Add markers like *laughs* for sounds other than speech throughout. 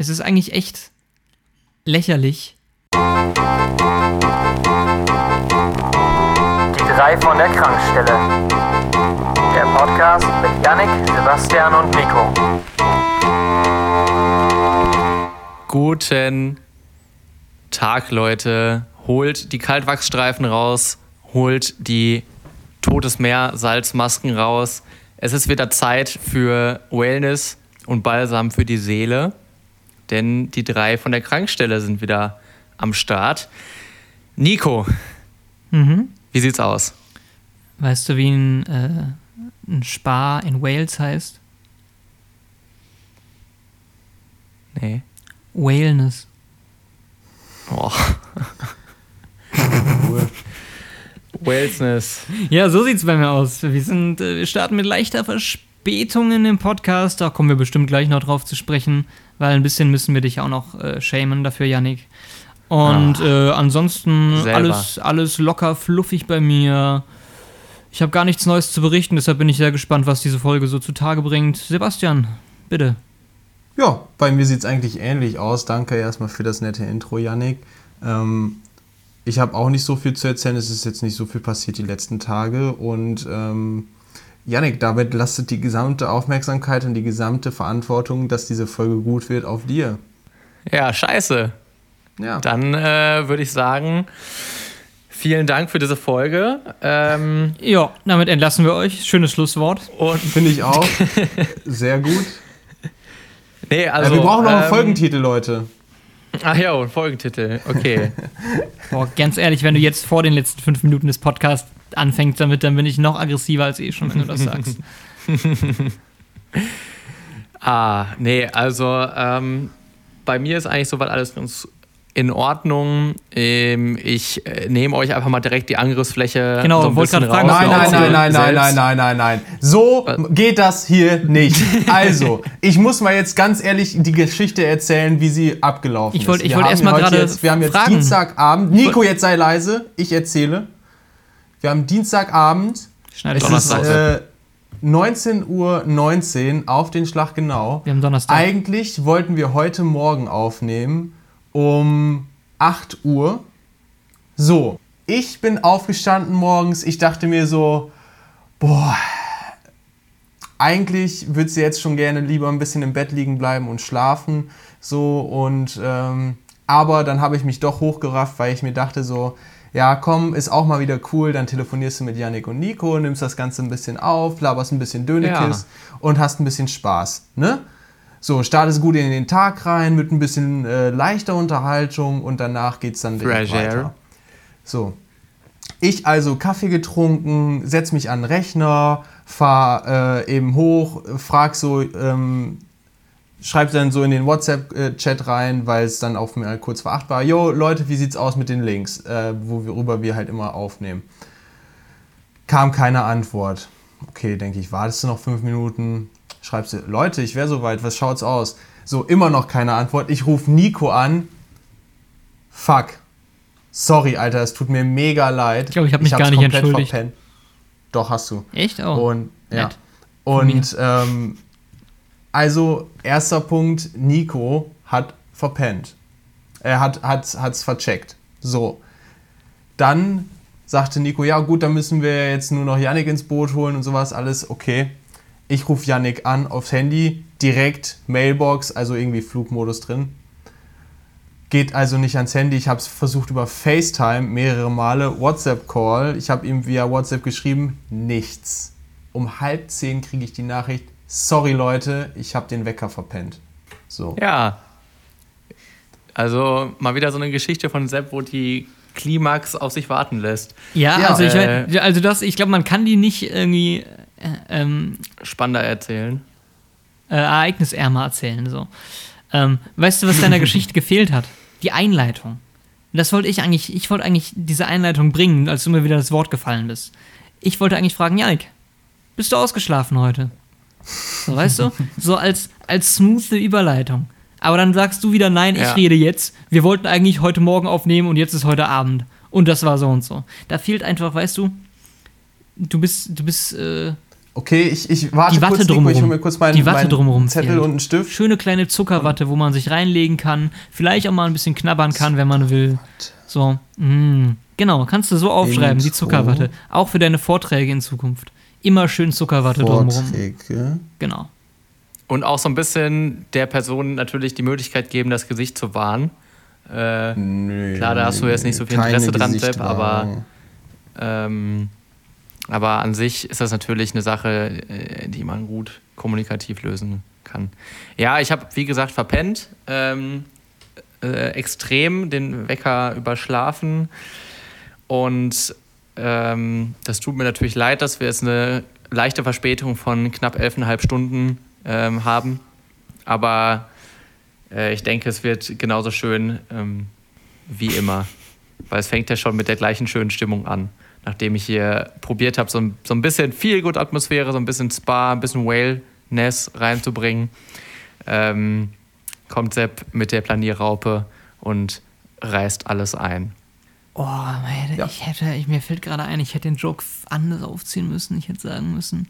Es ist eigentlich echt lächerlich. Die drei von der Krankstelle. Der Podcast mit Yannick, Sebastian und Nico. Guten Tag, Leute. Holt die Kaltwachsstreifen raus, holt die Totes Meer Salzmasken raus. Es ist wieder Zeit für Wellness und Balsam für die Seele, denn die drei von der Krankstelle sind wieder am Start. Nico, Mhm. wie sieht's aus? Weißt du, wie ein, äh, ein Spa in Wales heißt? Nee. Wellness. Oh. *laughs* Wellsness. Ja, so sieht's bei mir aus. Wir sind, äh, wir starten mit leichter Verspätung in dem Podcast. Da kommen wir bestimmt gleich noch drauf zu sprechen, weil ein bisschen müssen wir dich auch noch äh, shamen dafür, Yannick. Und äh, ansonsten Selber. alles, alles locker, fluffig bei mir. Ich habe gar nichts Neues zu berichten, deshalb bin ich sehr gespannt, was diese Folge so zutage bringt. Sebastian, bitte. Ja, bei mir sieht es eigentlich ähnlich aus. Danke erstmal für das nette Intro, Yannick. Ähm, ich habe auch nicht so viel zu erzählen. Es ist jetzt nicht so viel passiert die letzten Tage. Und ähm, Yannick, damit lastet die gesamte Aufmerksamkeit und die gesamte Verantwortung, dass diese Folge gut wird, auf dir. Ja, scheiße. Ja, Dann äh, würde ich sagen, vielen Dank für diese Folge. Ähm, Ja, damit entlassen wir euch. Schönes Schlusswort. und finde ich auch. *laughs* Sehr gut. nee, Also, also wir brauchen noch einen ähm, Folgentitel, Leute. Ach ja, und Folgentitel. Okay. *laughs* Boah, ganz ehrlich, wenn du jetzt vor den letzten fünf Minuten des Podcasts anfängst damit, dann bin ich noch aggressiver als eh schon, wenn du das sagst. *laughs* ah, nee, also ähm, bei mir ist eigentlich soweit alles ganz in Ordnung. Ähm, ich äh, nehme euch einfach mal direkt die Angriffsfläche. Genau, so wollte gerade fragen. Nein, nein, nein, nein, nein, nein, nein, nein, nein. So geht das hier nicht. *laughs* Also, ich muss mal jetzt ganz ehrlich die Geschichte erzählen, wie sie abgelaufen Ich wollt- ist. ich Wir wollt haben erst mal gerade jetzt- Wir haben jetzt fragen. Dienstagabend. Nico, jetzt sei leise. Ich erzähle. Wir haben Dienstagabend. Schneide Donnerstag. ist äh, 19.19 Uhr 19 auf den Schlag genau. Wir haben Donnerstag. Eigentlich wollten wir heute Morgen aufnehmen um 8 Uhr. So, ich bin aufgestanden morgens. Ich dachte mir so, boah, eigentlich würde sie jetzt schon gerne lieber ein bisschen im Bett liegen bleiben und schlafen. So und ähm, aber dann habe ich mich doch hochgerafft, weil ich mir dachte so, ja komm, ist auch mal wieder cool, dann telefonierst du mit Yannick und Nico, nimmst das Ganze ein bisschen auf, laberst ein bisschen Dönekis und hast ein bisschen Spaß, ne? So, startest gut in den Tag rein mit ein bisschen äh, leichter Unterhaltung und danach geht's dann direkt Fresh air. weiter. So, ich also Kaffee getrunken, setz mich an den Rechner, fahr äh, eben hoch, frag so, ähm, schreib dann so in den WhatsApp-Chat rein, weil es dann auf mir kurz vor acht war. Jo, Leute, wie sieht's aus mit den Links, äh, worüber wir halt immer aufnehmen? Kam keine Antwort. Okay, denke ich, wartest du noch fünf Minuten? Schreibst du, Leute, ich wäre soweit, was schaut's aus? So, immer noch keine Antwort. Ich rufe Nico an. Fuck. Sorry, Alter, es tut mir mega leid. Ich glaube, ich habe mich hab's gar nicht komplett entschuldigt. verpennt. Doch, hast du. Echt? Oh. Und, ja. Und ähm, also, erster Punkt, Nico hat verpennt. Er hat es hat's vercheckt. So. Dann sagte Nico, ja gut, dann müssen wir jetzt nur noch Yannick ins Boot holen und sowas, alles okay. Ich rufe Yannick an aufs Handy, direkt Mailbox, also irgendwie Flugmodus drin. Geht also nicht ans Handy. Ich habe es versucht über FaceTime mehrere Male, WhatsApp-Call. Ich habe ihm via WhatsApp geschrieben, nichts. Um halb zehn kriege ich die Nachricht, sorry Leute, ich habe den Wecker verpennt. So. Ja. Also mal wieder so eine Geschichte von Sepp, wo die Klimax auf sich warten lässt. ja, Ja. also ich, Äh. also das, ich glaube, man kann die nicht irgendwie ähm, Spannender erzählen. äh, ereignisärmer erzählen. So. Ähm, weißt du, was deiner *laughs* Geschichte gefehlt hat? Die Einleitung. Das wollte ich eigentlich, ich wollte eigentlich diese Einleitung bringen, als du mir wieder das Wort gefallen bist. Ich wollte eigentlich fragen, Janik, bist du ausgeschlafen heute? So, weißt du? *laughs* So als, als smooth Überleitung. Aber dann sagst du wieder, nein, ich Ja. rede jetzt. Wir wollten eigentlich heute Morgen aufnehmen und jetzt ist heute Abend. Und das war so und so. Da fehlt einfach, weißt du, du bist, du bist, äh, Okay, ich, ich warte Die Watte kurz, Nico, ich drumherum. hole mir kurz meinen, Die Watte meinen drumherum Zettel fehlt. und einen Stift. Schöne kleine Zuckerwatte, wo man sich reinlegen kann. Vielleicht auch mal ein bisschen knabbern kann, wenn man will. So, mm, genau, kannst du so aufschreiben, die Intro. Zuckerwatte. Auch für deine Vorträge in Zukunft. Immer schön Zuckerwatte drumherum. Vorträge. Genau. Und auch so ein bisschen der Person natürlich die Möglichkeit geben, das Gesicht zu wahren. Äh, Nö, Klar, da hast du jetzt nicht so viel Interesse dran, Sepp, aber- ähm, aber an sich ist das natürlich eine Sache, äh, die man gut kommunikativ lösen kann. Ja, ich habe, wie gesagt, verpennt. Ähm, äh, extrem den Wecker überschlafen. Und ähm, das tut mir natürlich leid, dass wir jetzt eine leichte Verspätung von knapp elfeinhalb Stunden ähm, haben. Aber äh, ich denke, es wird genauso schön ähm, wie immer. Weil es fängt ja schon mit der gleichen schönen Stimmung an. Nachdem ich hier probiert habe, so, ein- so ein bisschen viel gut Atmosphäre, so ein bisschen Spa, ein bisschen Whale-Ness reinzubringen, ähm, kommt Sepp mit der Planierraupe und reißt alles ein. Oh, man, Ja. ich hätte, ich, mir fällt gerade ein, ich hätte den Joke anders aufziehen müssen. Ich hätte sagen müssen,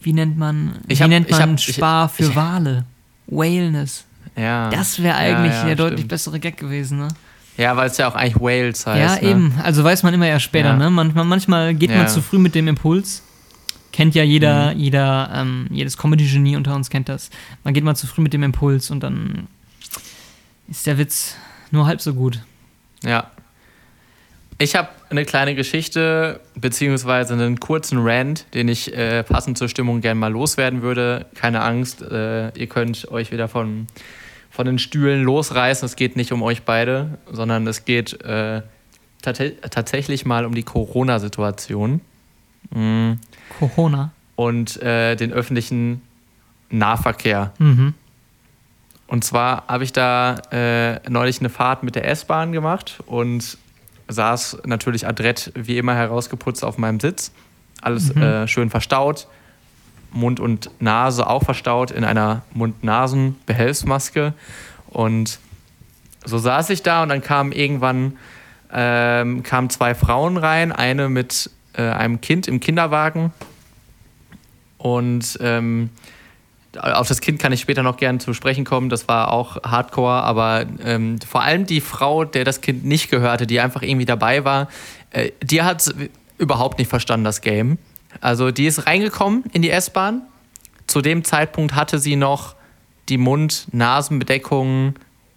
wie nennt man, Ich wie hab- nennt ich man hab- ich- Spar für ich- Wale? Whaleness. Ja. Das wäre eigentlich ja, ja, der deutlich stimmt. bessere Gag gewesen, ne? Ja, weil es ja auch eigentlich Wales heißt. ja, ne? eben. Also weiß man immer erst später, Ja. ne? Manchmal, manchmal geht Ja. man zu früh mit dem Impuls. Kennt ja jeder, Mhm. jeder, ähm, jedes Comedy-Genie unter uns kennt das. Man geht mal zu früh mit dem Impuls und dann ist der Witz nur halb so gut. Ja. Ich habe eine kleine Geschichte, beziehungsweise einen kurzen Rant, den ich äh, passend zur Stimmung gerne mal loswerden würde. Keine Angst, äh, ihr könnt euch wieder von, von den Stühlen losreißen. Es geht nicht um euch beide, sondern es geht äh, tatsächlich mal um die Corona-Situation mm, Corona. und äh, den öffentlichen Nahverkehr. Mhm. Und zwar habe ich da äh, neulich eine Fahrt mit der S-Bahn gemacht und saß natürlich adrett wie immer herausgeputzt auf meinem Sitz. Alles äh, schön verstaut. Mund und Nase auch verstaut in einer Mund-Nasen-Behelfsmaske. Und so saß ich da und dann kamen irgendwann ähm, kamen zwei Frauen rein, eine mit äh, einem Kind im Kinderwagen. Und ähm, auf das Kind kann ich später noch gerne zu sprechen kommen. Das war auch Hardcore, aber ähm, vor allem die Frau, der das Kind nicht gehörte, die einfach irgendwie dabei war, äh, die hat überhaupt nicht verstanden, das Game. Also die ist reingekommen in die S-Bahn. Zu dem Zeitpunkt hatte sie noch die Mund-Nasen-Bedeckung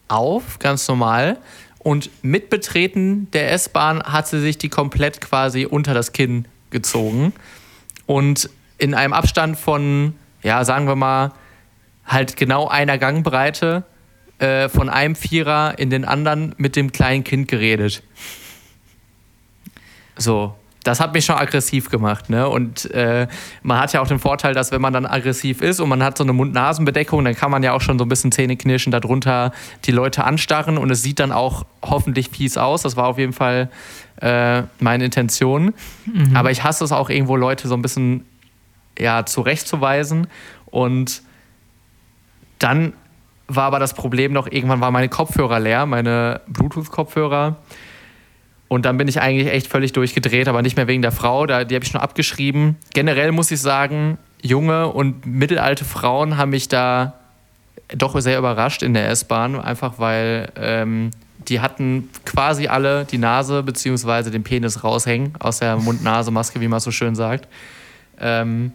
auf, ganz normal. Und mit Betreten der S-Bahn hat sie sich die komplett quasi unter das Kinn gezogen. Und in einem Abstand von, ja, sagen wir mal, halt genau einer Gangbreite äh, von einem Vierer in den anderen mit dem kleinen Kind geredet. So, das hat mich schon aggressiv gemacht, ne? Und äh, man hat ja auch den Vorteil, dass wenn man dann aggressiv ist und man hat so eine Mund-Nasen-Bedeckung, dann kann man ja auch schon so ein bisschen Zähneknirschen darunter die Leute anstarren und es sieht dann auch hoffentlich fies aus. Das war auf jeden Fall äh, meine Intention. Aber ich hasse es auch irgendwo, Leute so ein bisschen ja, zurechtzuweisen. Und dann war aber das Problem noch, irgendwann waren meine Kopfhörer leer, meine Bluetooth-Kopfhörer. Und dann bin ich eigentlich echt völlig durchgedreht, aber nicht mehr wegen der Frau, da, die habe ich schon abgeschrieben. Generell muss ich sagen, junge und mittelalte Frauen haben mich da doch sehr überrascht in der S-Bahn, einfach weil ähm, die hatten quasi alle die Nase bzw. den Penis raushängen aus der Mund-Nase-Maske, wie man so schön sagt. Ähm,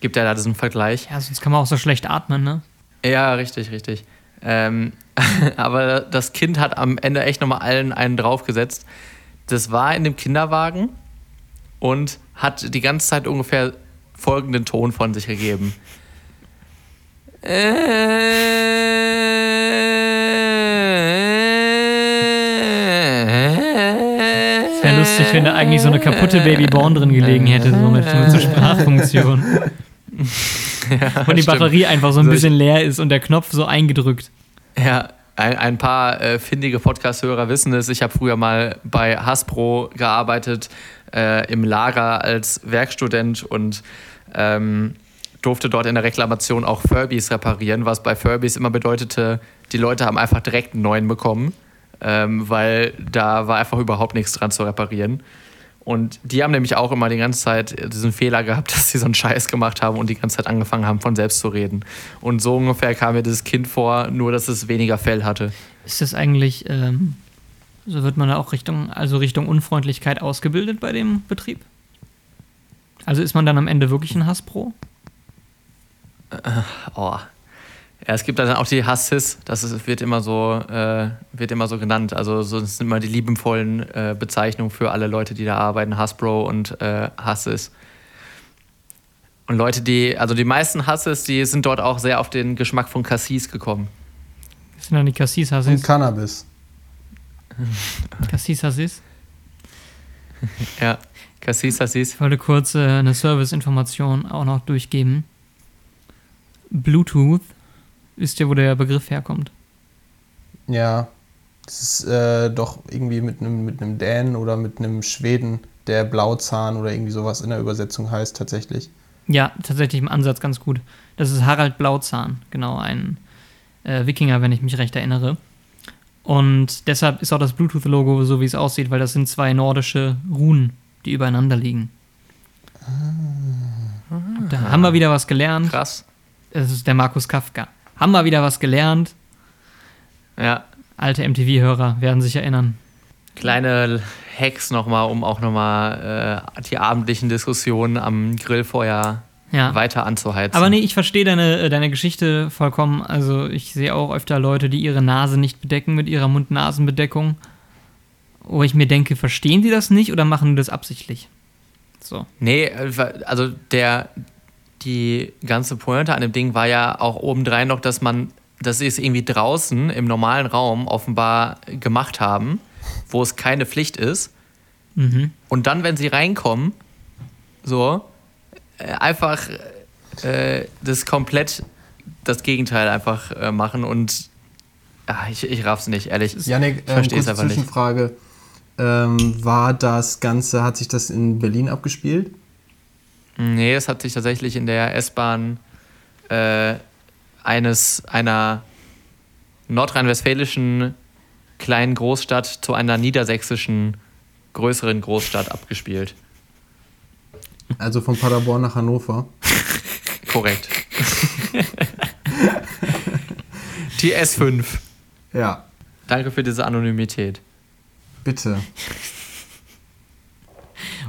gibt ja da diesen Vergleich. Ja, sonst kann man auch so schlecht atmen, ne? Ja, richtig, richtig. Ähm, *laughs* aber das Kind hat am Ende echt nochmal allen einen draufgesetzt. Das war in dem Kinderwagen und hat die ganze Zeit ungefähr folgenden Ton von sich gegeben. Es wäre lustig, wenn da eigentlich so eine kaputte Baby Born drin gelegen hätte, so mit, mit so Sprachfunktion. *laughs* und die stimmt. Batterie einfach so ein bisschen leer ist und der Knopf so eingedrückt. Ja, ein, ein paar äh, findige Podcast-Hörer wissen es. Ich habe früher mal bei Hasbro gearbeitet, äh, im Lager als Werkstudent und ähm, durfte dort in der Reklamation auch Furbies reparieren, was bei Furbies immer bedeutete, die Leute haben einfach direkt einen neuen bekommen, ähm, weil da war einfach überhaupt nichts dran zu reparieren. Und die haben nämlich auch immer die ganze Zeit diesen Fehler gehabt, *laughs* dass sie so einen Scheiß gemacht haben und die ganze Zeit angefangen haben, von selbst zu reden. Und so ungefähr kam mir dieses Kind vor, nur dass es weniger Fell hatte. Ist das eigentlich, ähm, so wird man da auch Richtung, also Richtung Unfreundlichkeit ausgebildet bei dem Betrieb? Also ist man dann am Ende wirklich ein Hasspro? Oh. Ja, es gibt dann auch die Hassis, das ist, wird, immer so, äh, wird immer so genannt. Also so, das sind immer die liebenvollen äh, Bezeichnungen für alle Leute, die da arbeiten, Hasbro und äh, Hassis. Und Leute, die, also die meisten Hassis, die sind dort auch sehr auf den Geschmack von Cassis gekommen. Das sind dann die Cassis Und? Cannabis. *laughs* Cassis Hassis? *laughs* Ja, Cassis, Hassis. Ich wollte kurz äh, eine Serviceinformation auch noch durchgeben. Bluetooth, wisst ihr, wo der Begriff herkommt? Ja. Das ist äh, doch irgendwie mit einem mit einem Dänen oder mit einem Schweden, der Blauzahn oder irgendwie sowas in der Übersetzung heißt tatsächlich. Ja, tatsächlich im Ansatz ganz gut. Das ist Harald Blauzahn, genau, ein äh, Wikinger, wenn ich mich recht erinnere. Und deshalb ist auch das Bluetooth-Logo so, wie es aussieht, weil das sind zwei nordische Runen, die übereinander liegen. Da haben wir wieder was gelernt. Krass. Das ist der Markus Kafka. Haben wir wieder was gelernt. Ja, Alte MTV-Hörer werden sich erinnern. kleine Hacks nochmal, um auch nochmal äh, die abendlichen Diskussionen am Grillfeuer Ja. weiter anzuheizen. Aber nee, ich verstehe deine, äh, deine Geschichte vollkommen. Also ich sehe auch öfter Leute, die ihre Nase nicht bedecken mit ihrer Mund-Nasen-Bedeckung. Wo ich mir denke, verstehen die das nicht oder machen die das absichtlich? So. Nee, also der, die ganze Pointe an dem Ding war ja auch obendrein noch, dass man, dass sie es irgendwie draußen im normalen Raum offenbar gemacht haben, wo es keine Pflicht ist. Mhm. Und dann, wenn sie reinkommen, so, äh, einfach äh, das komplett das Gegenteil einfach äh, machen und ah, ich, ich raff's nicht, ehrlich. Janik, ähm, versteh's kurze einfach nicht. Zwischenfrage. Ähm, war das Ganze, hat sich das in Berlin abgespielt? Nee, es hat sich tatsächlich in der S-Bahn äh, eines einer nordrhein-westfälischen kleinen Großstadt zu einer niedersächsischen größeren Großstadt abgespielt. Also von Paderborn nach Hannover. *laughs* Korrekt. Die S5. Ja, Danke für diese Anonymität. bitte.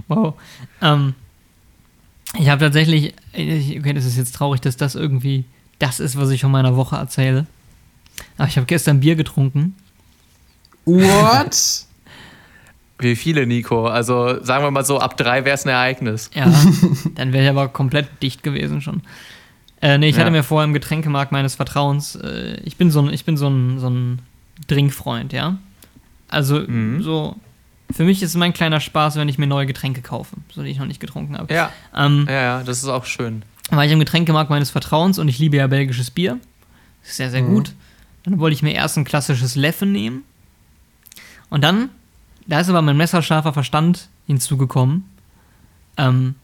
Wow. Ähm, ich habe tatsächlich, ich- okay, das ist jetzt traurig, dass das irgendwie das ist, was ich von meiner Woche erzähle. Aber ich habe gestern Bier getrunken. What? *laughs* Wie viele, Nico? Also sagen wir mal so, ab drei wäre es ein Ereignis. Ja, dann wäre ich aber komplett dicht gewesen schon. Äh, nee, ich Ja. hatte mir vorher im Getränkemarkt meines Vertrauens, äh, ich bin so ein, ich bin so ein, so ein Trinkfreund, ja. Also Mhm. so, für mich ist es mein kleiner Spaß, wenn ich mir neue Getränke kaufe, so die ich noch nicht getrunken habe. Ja, Ähm, ja, ja, das ist auch schön. war ich im Getränkemarkt meines Vertrauens und ich liebe ja belgisches Bier. Ist sehr, sehr gut. Dann wollte ich mir erst ein klassisches Leffe nehmen. Und dann, da ist aber mein messerscharfer Verstand hinzugekommen. Ähm,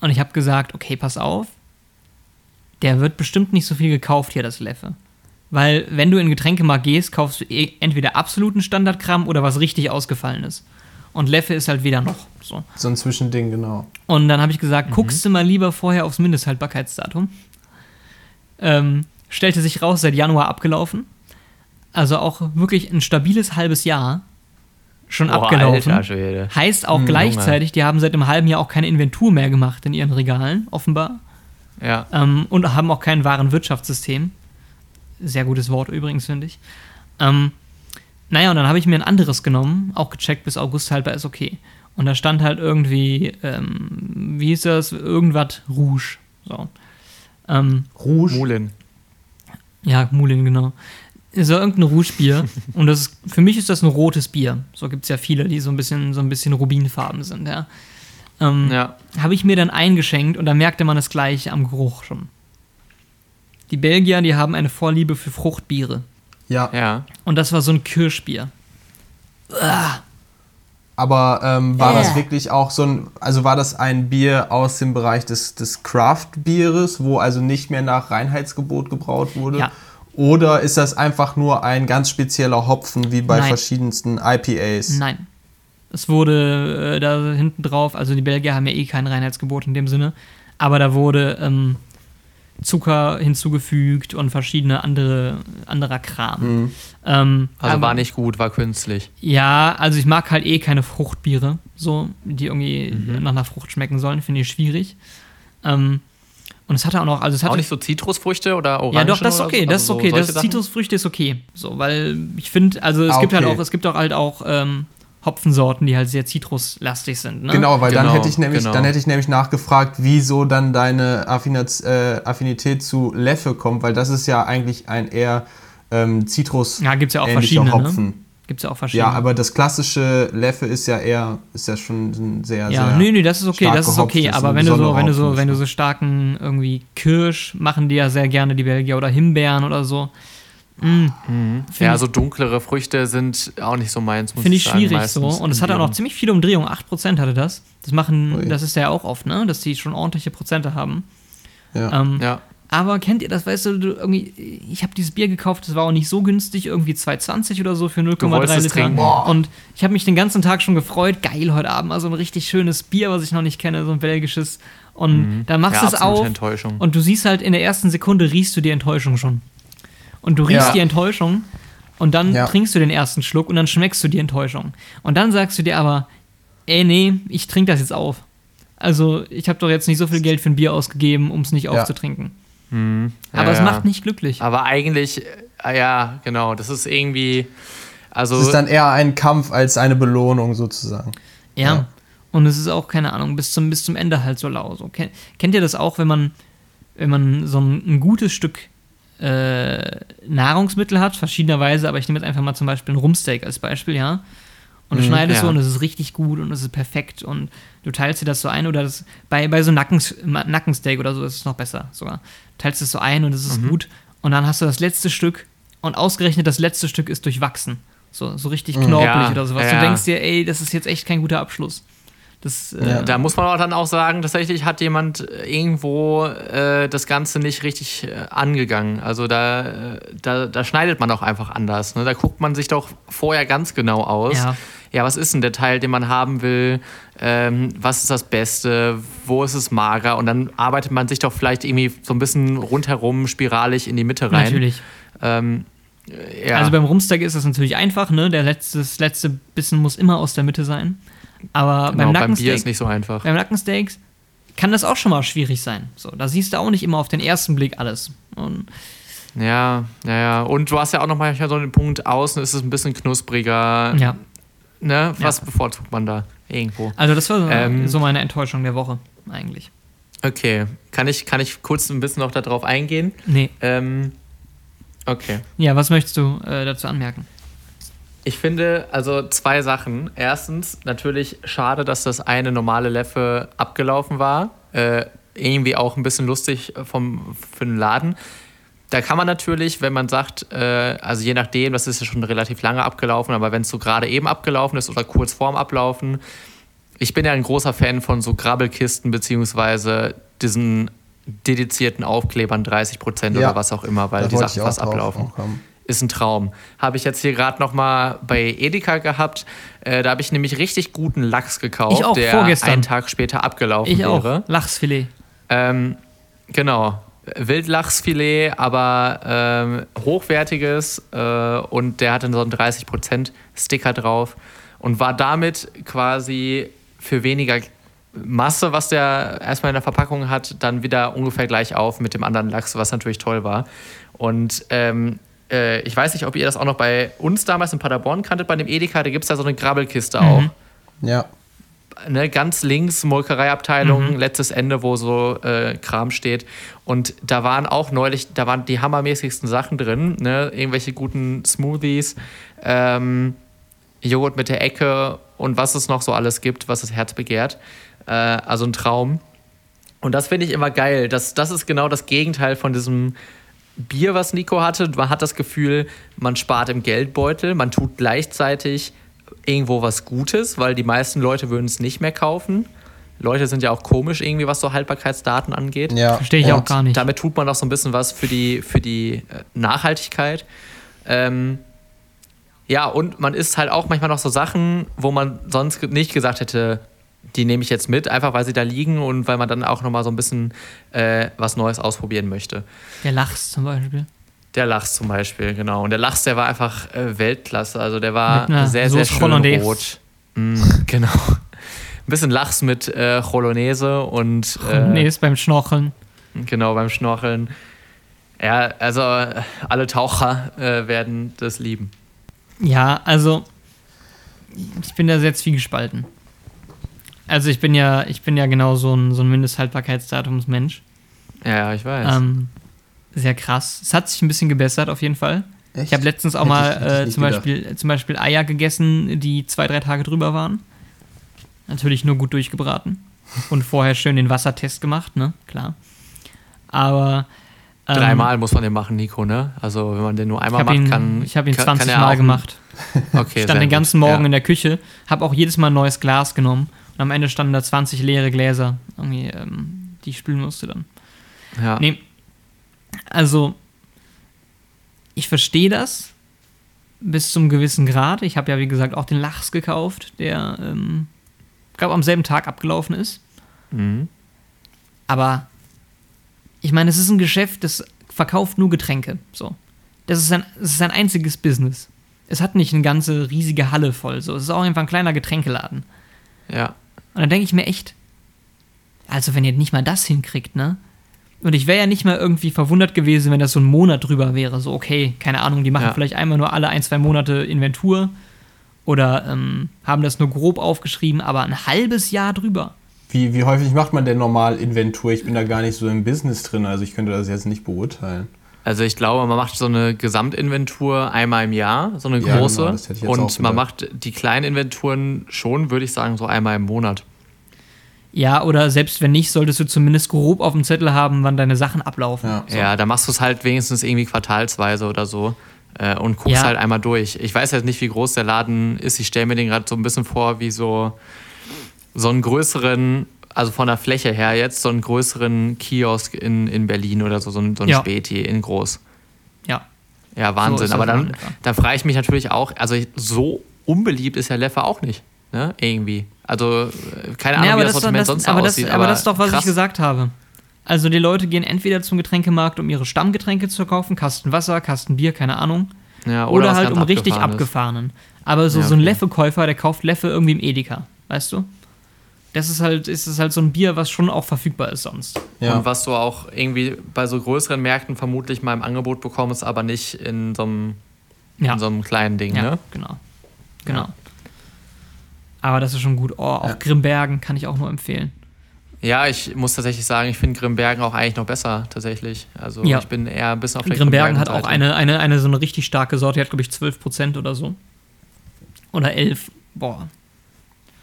und ich habe gesagt, okay, pass auf. Der wird bestimmt nicht so viel gekauft hier, das Leffe. Weil, wenn du in den Getränkemarkt gehst, kaufst du eh entweder absoluten Standardkram oder was richtig ausgefallenes. Und Leffe ist halt weder noch. So. So ein Zwischending, genau. Und dann habe ich gesagt, guckst du mal lieber vorher aufs Mindesthaltbarkeitsdatum. Ähm, stellte sich raus, seit Januar abgelaufen. Also auch wirklich ein stabiles halbes Jahr schon Boah, abgelaufen. alter. Heißt auch Hm, gleichzeitig, die haben seit einem halben Jahr auch keine Inventur mehr gemacht in ihren Regalen, offenbar. Ja. Ähm, und haben auch kein wahren Wirtschaftssystem. Sehr gutes Wort übrigens, finde ich. Ähm, naja, und dann habe ich mir ein anderes genommen, auch gecheckt, bis August haltbar ist okay. Und da stand halt irgendwie, ähm, wie hieß das, irgendwas Rouge. So. Ähm, Rouge. Mulin. ja, Mulin, genau. So irgendein Rouge-Bier. *laughs* und das ist, für mich ist das ein rotes Bier. So gibt es ja viele, die so ein bisschen, so ein bisschen rubinfarben sind, ja. Ähm, Ja. habe ich mir dann eingeschenkt und da merkte man es gleich am Geruch schon. Die Belgier, die haben eine Vorliebe für Fruchtbiere. Ja, Ja. Und das war so ein Kirschbier. aber ähm, war das Äh. wirklich auch so ein, also war das ein Bier aus dem Bereich des, des Craft-Bieres, wo also nicht mehr nach Reinheitsgebot gebraut wurde? Ja. Oder ist das einfach nur ein ganz spezieller Hopfen wie bei Nein. verschiedensten IPAs? Nein. Es wurde äh, da hinten drauf, also die Belgier haben ja eh kein Reinheitsgebot in dem Sinne, aber da wurde ähm, Zucker hinzugefügt und verschiedene andere anderer Kram. Mhm. Ähm, Also aber- war nicht gut, war künstlich. Ja, also ich mag halt eh keine Fruchtbiere, so, die irgendwie Mhm. nach einer Frucht schmecken sollen, finde ich schwierig. Ähm, und es hatte auch noch, also es hatte Auch nicht so Zitrusfrüchte oder Orangen? ja, doch, das ist okay, das ist okay. Das? Zitrusfrüchte ist okay. So, weil ich finde, also es Ah, gibt halt okay. auch, es gibt auch halt auch ähm, Hopfensorten, die halt sehr zitruslastig sind. Ne? Genau, weil dann Genau, hätte ich nämlich, genau. dann hätte ich nämlich nachgefragt, wieso dann deine Affinaz äh, Affinität zu Leffe kommt, weil das ist ja eigentlich ein eher ähm, Zitrus Ja, gibt's ja auch verschiedene, ne? Hopfen. Gibt's ja auch verschiedene. Ja, aber das klassische Leffe ist ja eher, ist ja schon ein sehr, ja, sehr. nee, nee, das ist okay, das ist okay. ist Aber wenn du so, wenn du so, Hopfen, wenn du so starken irgendwie Kirsch machen die ja sehr gerne die Belgier oder Himbeeren oder so. Mm, Ja, so dunklere Früchte sind auch nicht so meins, muss Finde ich ich sagen, schwierig so. meistens Und es hat auch noch ziemlich viele Umdrehungen. 8% hatte das. Das machen, Ui. das ist ja auch oft, ne? Dass die schon ordentliche Prozente haben. Ja. Ähm, Ja, Aber kennt ihr das, weißt du, du irgendwie, ich habe dieses Bier gekauft, das war auch nicht so günstig, irgendwie 2,20 oder so für 0,3 wolltest es Liter. Und ich habe mich den ganzen Tag schon gefreut, geil, heute Abend mal so ein richtig schönes Bier, was ich noch nicht kenne, so ein belgisches. Und dann machst Mhm. ja du es auf Enttäuschung. und du siehst halt in der ersten Sekunde riechst du die Enttäuschung schon. Und du riechst Ja. die Enttäuschung und dann Ja. trinkst du den ersten Schluck und dann schmeckst du die Enttäuschung. Und dann sagst du dir aber, ey, nee, ich trinke das jetzt auf. Also, ich habe doch jetzt nicht so viel Geld für ein Bier ausgegeben, um es nicht Ja. aufzutrinken. Mhm. Aber Ja, es macht nicht glücklich. Aber eigentlich, äh, ja, genau, das ist irgendwie. Also, Es ist dann eher ein Kampf als eine Belohnung sozusagen. Ja. Ja. Und es ist auch, keine Ahnung, bis zum, bis zum Ende halt so lau. So. Ken, kennt ihr das auch, wenn man, wenn man so ein, ein gutes Stück äh, Nahrungsmittel hat, verschiedenerweise, aber ich nehme jetzt einfach mal zum Beispiel ein Rumsteak als Beispiel, ja. Und du Mhm, schneidest ja. so und es ist richtig gut und es ist perfekt und du teilst dir das so ein oder das bei, bei so Nackens, Nackensteak oder so ist es noch besser sogar. Teilst es so ein und es ist gut und dann hast du das letzte Stück und ausgerechnet das letzte Stück ist durchwachsen. So, so richtig knorpelig Ja, oder sowas. ja. Du denkst dir, ey, das ist jetzt echt kein guter Abschluss. Das, äh, Ja. Da muss man auch dann auch sagen, tatsächlich hat jemand äh, irgendwo äh, das Ganze nicht richtig äh, angegangen. Also da, äh, da, da schneidet man auch einfach anders. Ne? Da guckt man sich doch vorher ganz genau aus. Ja. Ja, was ist denn der Teil, den man haben will? Ähm, was ist das Beste? Wo ist es mager? Und dann arbeitet man sich doch vielleicht irgendwie so ein bisschen rundherum spiralig in die Mitte rein. Natürlich. Ähm, äh, ja. Also beim Rumsteak ist das natürlich einfach, ne? Der letzte, das letzte Bissen muss immer aus der Mitte sein. Aber genau, beim beim Bier Nackensteak, ist nicht so einfach. beim Nackensteak kann das auch schon mal schwierig sein. So, da siehst du auch nicht immer auf den ersten Blick alles. Und Ja, ja, ja. Und du hast ja auch noch manchmal so den Punkt, außen ist es ein bisschen knuspriger. ja, Ne? Was bevorzugt man da irgendwo? also das war so, Ähm. so meine Enttäuschung der Woche eigentlich. Okay, kann ich, kann ich kurz ein bisschen noch darauf eingehen? Nee. Ähm, okay. Ja, was möchtest du äh, dazu anmerken? Ich finde also zwei Sachen. Erstens, natürlich schade, dass das eine normale Leffe abgelaufen war. Äh, irgendwie auch ein bisschen lustig vom, für den Laden. Da kann man natürlich, wenn man sagt, äh, also je nachdem, das ist ja schon relativ lange abgelaufen, aber wenn es so gerade eben abgelaufen ist oder kurz vorm Ablaufen, ich bin ja ein großer Fan von so Grabbelkisten beziehungsweise diesen dedizierten Aufklebern 30% Ja. oder was auch immer, weil die Sachen fast ablaufen. Ist ein Traum. Habe ich jetzt hier gerade noch mal bei Edeka gehabt. Äh, da habe ich nämlich richtig guten Lachs gekauft, Ich auch, der vorgestern. einen Tag später abgelaufen Ich auch. wäre. Lachsfilet. Ähm, genau. Wildlachsfilet, aber ähm, hochwertiges äh, und der hatte so einen 30% Sticker drauf und war damit quasi für weniger Masse, was der erstmal in der Verpackung hat, dann wieder ungefähr gleich auf mit dem anderen Lachs, was natürlich toll war. Und ähm, äh, ich weiß nicht, ob ihr das auch noch bei uns damals in Paderborn kanntet, bei dem Edeka, da gibt es da so eine Grabbelkiste auch Ja. ne, ganz links Molkereiabteilung, letztes Ende, wo so äh, Kram steht. Und da waren auch neulich, da waren die hammermäßigsten Sachen drin, ne? irgendwelche guten Smoothies, ähm, Joghurt mit der Ecke und was es noch so alles gibt, was das Herz begehrt. Äh, also ein Traum. Und das finde ich immer geil. Das, das ist genau das Gegenteil von diesem Bier, was Nico hatte. Man hat das Gefühl, man spart im Geldbeutel, man tut gleichzeitig irgendwo was Gutes, weil die meisten Leute würden es nicht mehr kaufen. Leute sind ja auch komisch irgendwie, was so Haltbarkeitsdaten angeht. ja. Verstehe ich und auch gar nicht. Damit tut man auch so ein bisschen was für die, für die äh, Nachhaltigkeit. Ähm, Ja, und man isst halt auch manchmal noch so Sachen, wo man sonst nicht gesagt hätte, die nehme ich jetzt mit, einfach weil sie da liegen und weil man dann auch nochmal so ein bisschen äh, was Neues ausprobieren möchte. Der Lachs zum Beispiel. Der Lachs zum Beispiel, genau. Und der Lachs, der war einfach äh, Weltklasse. Also der war sehr, sehr Sauce schön Hollandaise. rot. Mm, *laughs* genau. Ein bisschen Lachs mit äh, Bolognese und äh, ist beim Schnorcheln. genau beim Schnorcheln. Ja, also äh, alle Taucher äh, werden das lieben. Ja, also ich bin da sehr zwiegespalten. Also ich bin ja, ich bin ja genau so ein, so ein Mindesthaltbarkeitsdatumsmensch. Ja, ja, ich weiß. Ähm, sehr krass. Es hat sich ein bisschen gebessert auf jeden Fall. Echt? Ich habe letztens auch Hätte mal ich- ich äh, zum, gedacht. Beispiel, zum Beispiel Eier gegessen, die zwei, drei Tage drüber waren. Natürlich nur gut durchgebraten. Und vorher schön den Wassertest gemacht, ne? Klar. Aber. ähm, Dreimal muss man den machen, Nico, ne? Also wenn man den nur Ich einmal habe macht, ihn, kann ich hab ihn kann- 20 kann er Mal gemacht. *laughs* Okay, stand sehr den gut. ganzen Morgen ja. in der Küche, habe auch jedes Mal ein neues Glas genommen. Und am Ende standen da 20 leere Gläser, irgendwie, ähm, die ich spülen musste dann. Ja. Nee, also, ich verstehe das bis zum gewissen Grad. Ich habe ja, wie gesagt, auch den Lachs gekauft, der, ähm, glaube am selben Tag abgelaufen ist. Mhm. Aber ich meine, es ist ein Geschäft, das verkauft nur Getränke. So. Das ist ein, das ist ein einziges Business. Es hat nicht eine ganze riesige Halle voll. So. Es ist auch einfach ein kleiner Getränkeladen. ja. Und dann denke ich mir echt, also wenn ihr nicht mal das hinkriegt, ne? Und ich wäre ja nicht mal irgendwie verwundert gewesen, wenn das so ein Monat drüber wäre. So, okay, keine Ahnung, die machen Ja. vielleicht einmal nur alle ein, zwei Monate Inventur oder ähm, haben das nur grob aufgeschrieben, aber ein halbes Jahr drüber. Wie, wie häufig macht man denn normal Inventur? Ich bin da gar nicht so im Business drin, also ich könnte das jetzt nicht beurteilen. Also ich glaube, man macht so eine Gesamtinventur einmal im Jahr, so eine Ja, große. genau, jetzt auch und man macht die kleinen Inventuren schon, würde ich sagen, so einmal im Monat. Ja, oder selbst wenn nicht, solltest du zumindest grob auf dem Zettel haben, wann deine Sachen ablaufen. Ja. Ja, da machst du es halt wenigstens irgendwie quartalsweise oder so äh, und guckst Ja. halt einmal durch. Ich weiß jetzt nicht, wie groß der Laden ist. Ich stelle mir den gerade so ein bisschen vor wie so, so einen größeren, also von der Fläche her jetzt, so einen größeren Kiosk in, in Berlin oder so, so ein, so ein Ja. Späti in groß. Ja. Ja, So Wahnsinn. ist Aber dann, dann frage ich mich natürlich auch, also so unbeliebt ist ja Leffe auch nicht, ne? Irgendwie. Also, äh, keine Ahnung, Nee, aber wie das, das, ist Sortiment das, sonst aber, das, aussieht. aber das ist doch, was krass. ich gesagt habe. Also die Leute gehen entweder zum Getränkemarkt, um ihre Stammgetränke zu kaufen, Kasten Wasser, Kasten Bier, keine Ahnung. Ja, Oder, was halt um richtig Abgefahrenes. abgefahrenen. Aber so, Ja, so ein okay. Leffe-Käufer, der kauft Leffe irgendwie im Edeka, weißt du? Das ist halt, ist es halt so ein Bier, was schon auch verfügbar ist sonst. Ja. Und was du auch irgendwie bei so größeren Märkten vermutlich mal im Angebot bekommst, aber nicht in so einem, Ja, in so einem kleinen Ding, ja ne? genau. Genau. Aber das ist schon gut. Oh, auch Ja. Grimbergen kann ich auch nur empfehlen. Ja, ich muss tatsächlich sagen, ich finde Grimbergen auch eigentlich noch besser, tatsächlich. Also Ja. ich bin eher ein bisschen auf der Grimbergen hat auch eine, eine, eine so eine richtig starke Sorte, die hat, glaube ich, 12% oder so. Oder 11. Boah.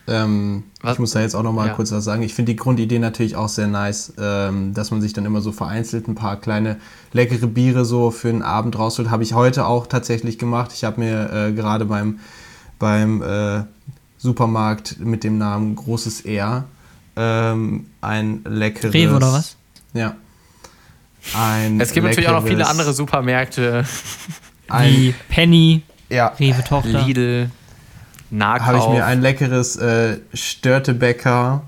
Ähm, Was- ich muss da jetzt auch noch mal Ja. kurz was sagen. Ich finde die Grundidee natürlich auch sehr nice, ähm, dass man sich dann immer so vereinzelt ein paar kleine leckere Biere so für den Abend rausholt. Habe ich heute auch tatsächlich gemacht. Ich habe mir äh, gerade beim, beim äh, Supermarkt mit dem Namen Großes R ähm, ein leckeres... Rewe oder was? Ja. Ein Es gibt natürlich auch noch viele andere Supermärkte, Ein, Wie Penny, ja, Rewe-Tochter. Lidl, Nahkauf. habe ich mir ein leckeres äh, Störtebäcker.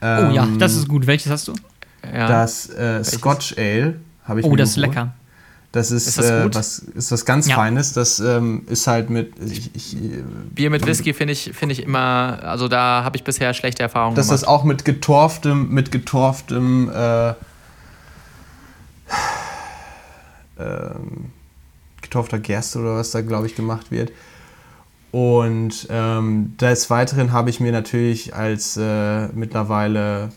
Oh ja, ähm, das ist gut. Welches hast du? ja. Das äh, Scotch Ale habe ich Oh, das ist geholt. lecker. Das ist, Ist das äh, was, ist was ganz Ja. Feines. Das ähm, ist halt mit. Ich, ich, äh, Bier mit Whisky finde ich, finde ich immer, also da habe ich bisher schlechte Erfahrungen das ist gemacht. auch mit getorftem, mit getorftem. Äh, ähm, getorfter Gerste oder was da, glaube ich, gemacht wird. Und ähm, des Weiteren habe ich mir natürlich als äh, mittlerweile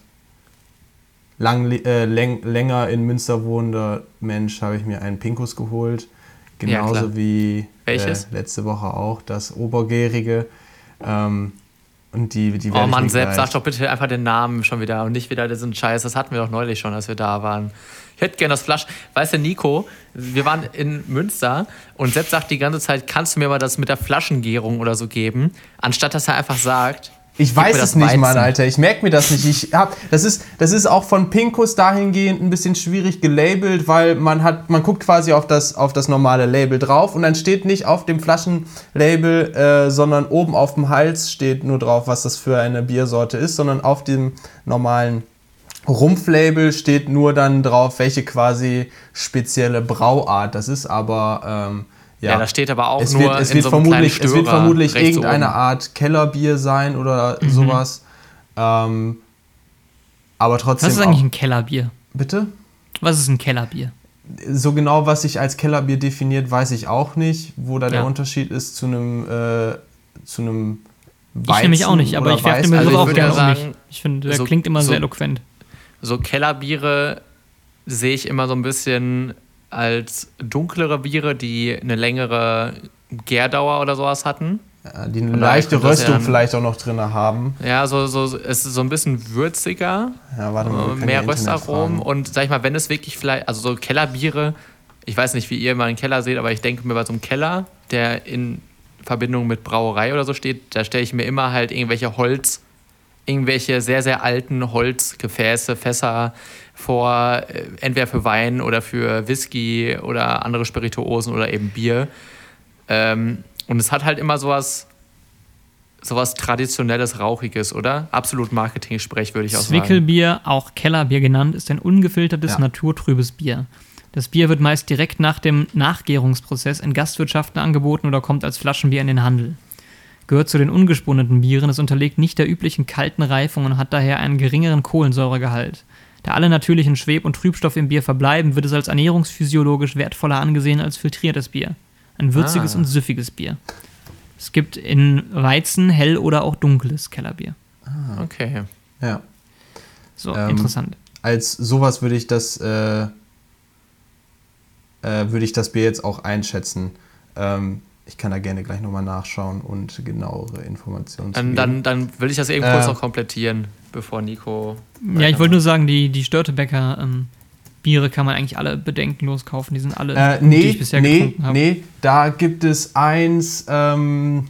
lang, äh, läng, länger in Münster wohnender Mensch habe ich mir einen Pinkus geholt. Ja, Genauso klar. wie äh, letzte Woche auch das Obergärige. Ähm, und die, die Oh Mann, gleich- sag doch bitte einfach den Namen schon wieder und nicht wieder diesen Scheiß. Das hatten wir doch neulich schon, als wir da waren. Ich hätte gerne das Flasch. Weißt du, Nico, wir waren in Münster und Sepp sagt die ganze Zeit, kannst du mir mal das mit der Flaschengärung oder so geben? Anstatt dass er einfach sagt, Ich weiß es nicht, Mann, Weizen. Alter. Ich merke mir das nicht. Ich hab, das, ist, das ist auch von Pinkus dahingehend ein bisschen schwierig gelabelt, weil man hat, man guckt quasi auf das, auf das normale Label drauf und dann steht nicht auf dem Flaschenlabel, äh, sondern oben auf dem Hals steht nur drauf, was das für eine Biersorte ist, sondern auf dem normalen Rumpflabel steht nur dann drauf, welche quasi spezielle Brauart das ist, aber ähm, ja. Ja, da steht aber auch es nur wird, es in wird so einem vermutlich, es wird vermutlich irgendeine oben. Art Kellerbier sein oder Mhm. sowas. Ähm, aber trotzdem. Was ist eigentlich auch, ein Kellerbier? bitte? Was ist ein Kellerbier? So genau, was sich als Kellerbier definiert, weiß ich auch nicht, wo da der Ja. Unterschied ist zu einem äh, zu einem Weizen Ich nämlich auch nicht, aber ich werfe mir Also ich auch gerne ja um sagen, Ich finde, der so- klingt immer so- sehr eloquent. So Kellerbiere sehe ich immer so ein bisschen als dunklere Biere, die eine längere Gärdauer oder sowas hatten. Ja, die eine leichte ja Röstung dann- vielleicht auch noch drin haben. Ja, so, so, es ist so ein bisschen würziger, Ja, warte mal, äh, ja mehr Röstaromen und sag ich mal, wenn es wirklich vielleicht, also so Kellerbiere, ich weiß nicht, wie ihr mal einen Keller seht, aber ich denke mir bei so einem Keller, der in Verbindung mit Brauerei oder so steht, da stelle ich mir immer halt irgendwelche Holz, irgendwelche sehr, sehr alten Holzgefäße, Fässer vor, äh, entweder für Wein oder für Whisky oder andere Spirituosen oder eben Bier. Ähm, und es hat halt immer sowas, sowas traditionelles, rauchiges, oder? Absolut Marketing-Sprech, würde ich auch sagen. Zwickelbier, auch Kellerbier genannt, ist ein ungefiltertes, Ja. naturtrübes Bier. Das Bier wird meist direkt nach dem Nachgärungsprozess in Gastwirtschaften angeboten oder kommt als Flaschenbier in den Handel. Gehört zu den ungesponneten Bieren, es unterliegt nicht der üblichen kalten Reifung und hat daher einen geringeren Kohlensäuregehalt. Da alle natürlichen Schweb- und Trübstoffe im Bier verbleiben, wird es als ernährungsphysiologisch wertvoller angesehen als filtriertes Bier. Ein würziges Ah. und süffiges Bier. Es gibt in Weizen hell oder auch dunkles Kellerbier. Okay. Ja. So, Ähm, interessant. als sowas würde ich das äh, äh, würde ich das Bier jetzt auch einschätzen. Ähm, ich kann da gerne gleich nochmal nachschauen und genauere Informationen zu Dann, geben. dann, dann will ich das eben kurz Äh. noch komplettieren, bevor Nico. Ja, ich wollte nur sagen, die, die Störtebecker ähm, Biere kann man eigentlich alle bedenkenlos kaufen. Die sind alle, Äh, die nee, ich bisher nee, getrunken habe. nee, da gibt es eins, ähm,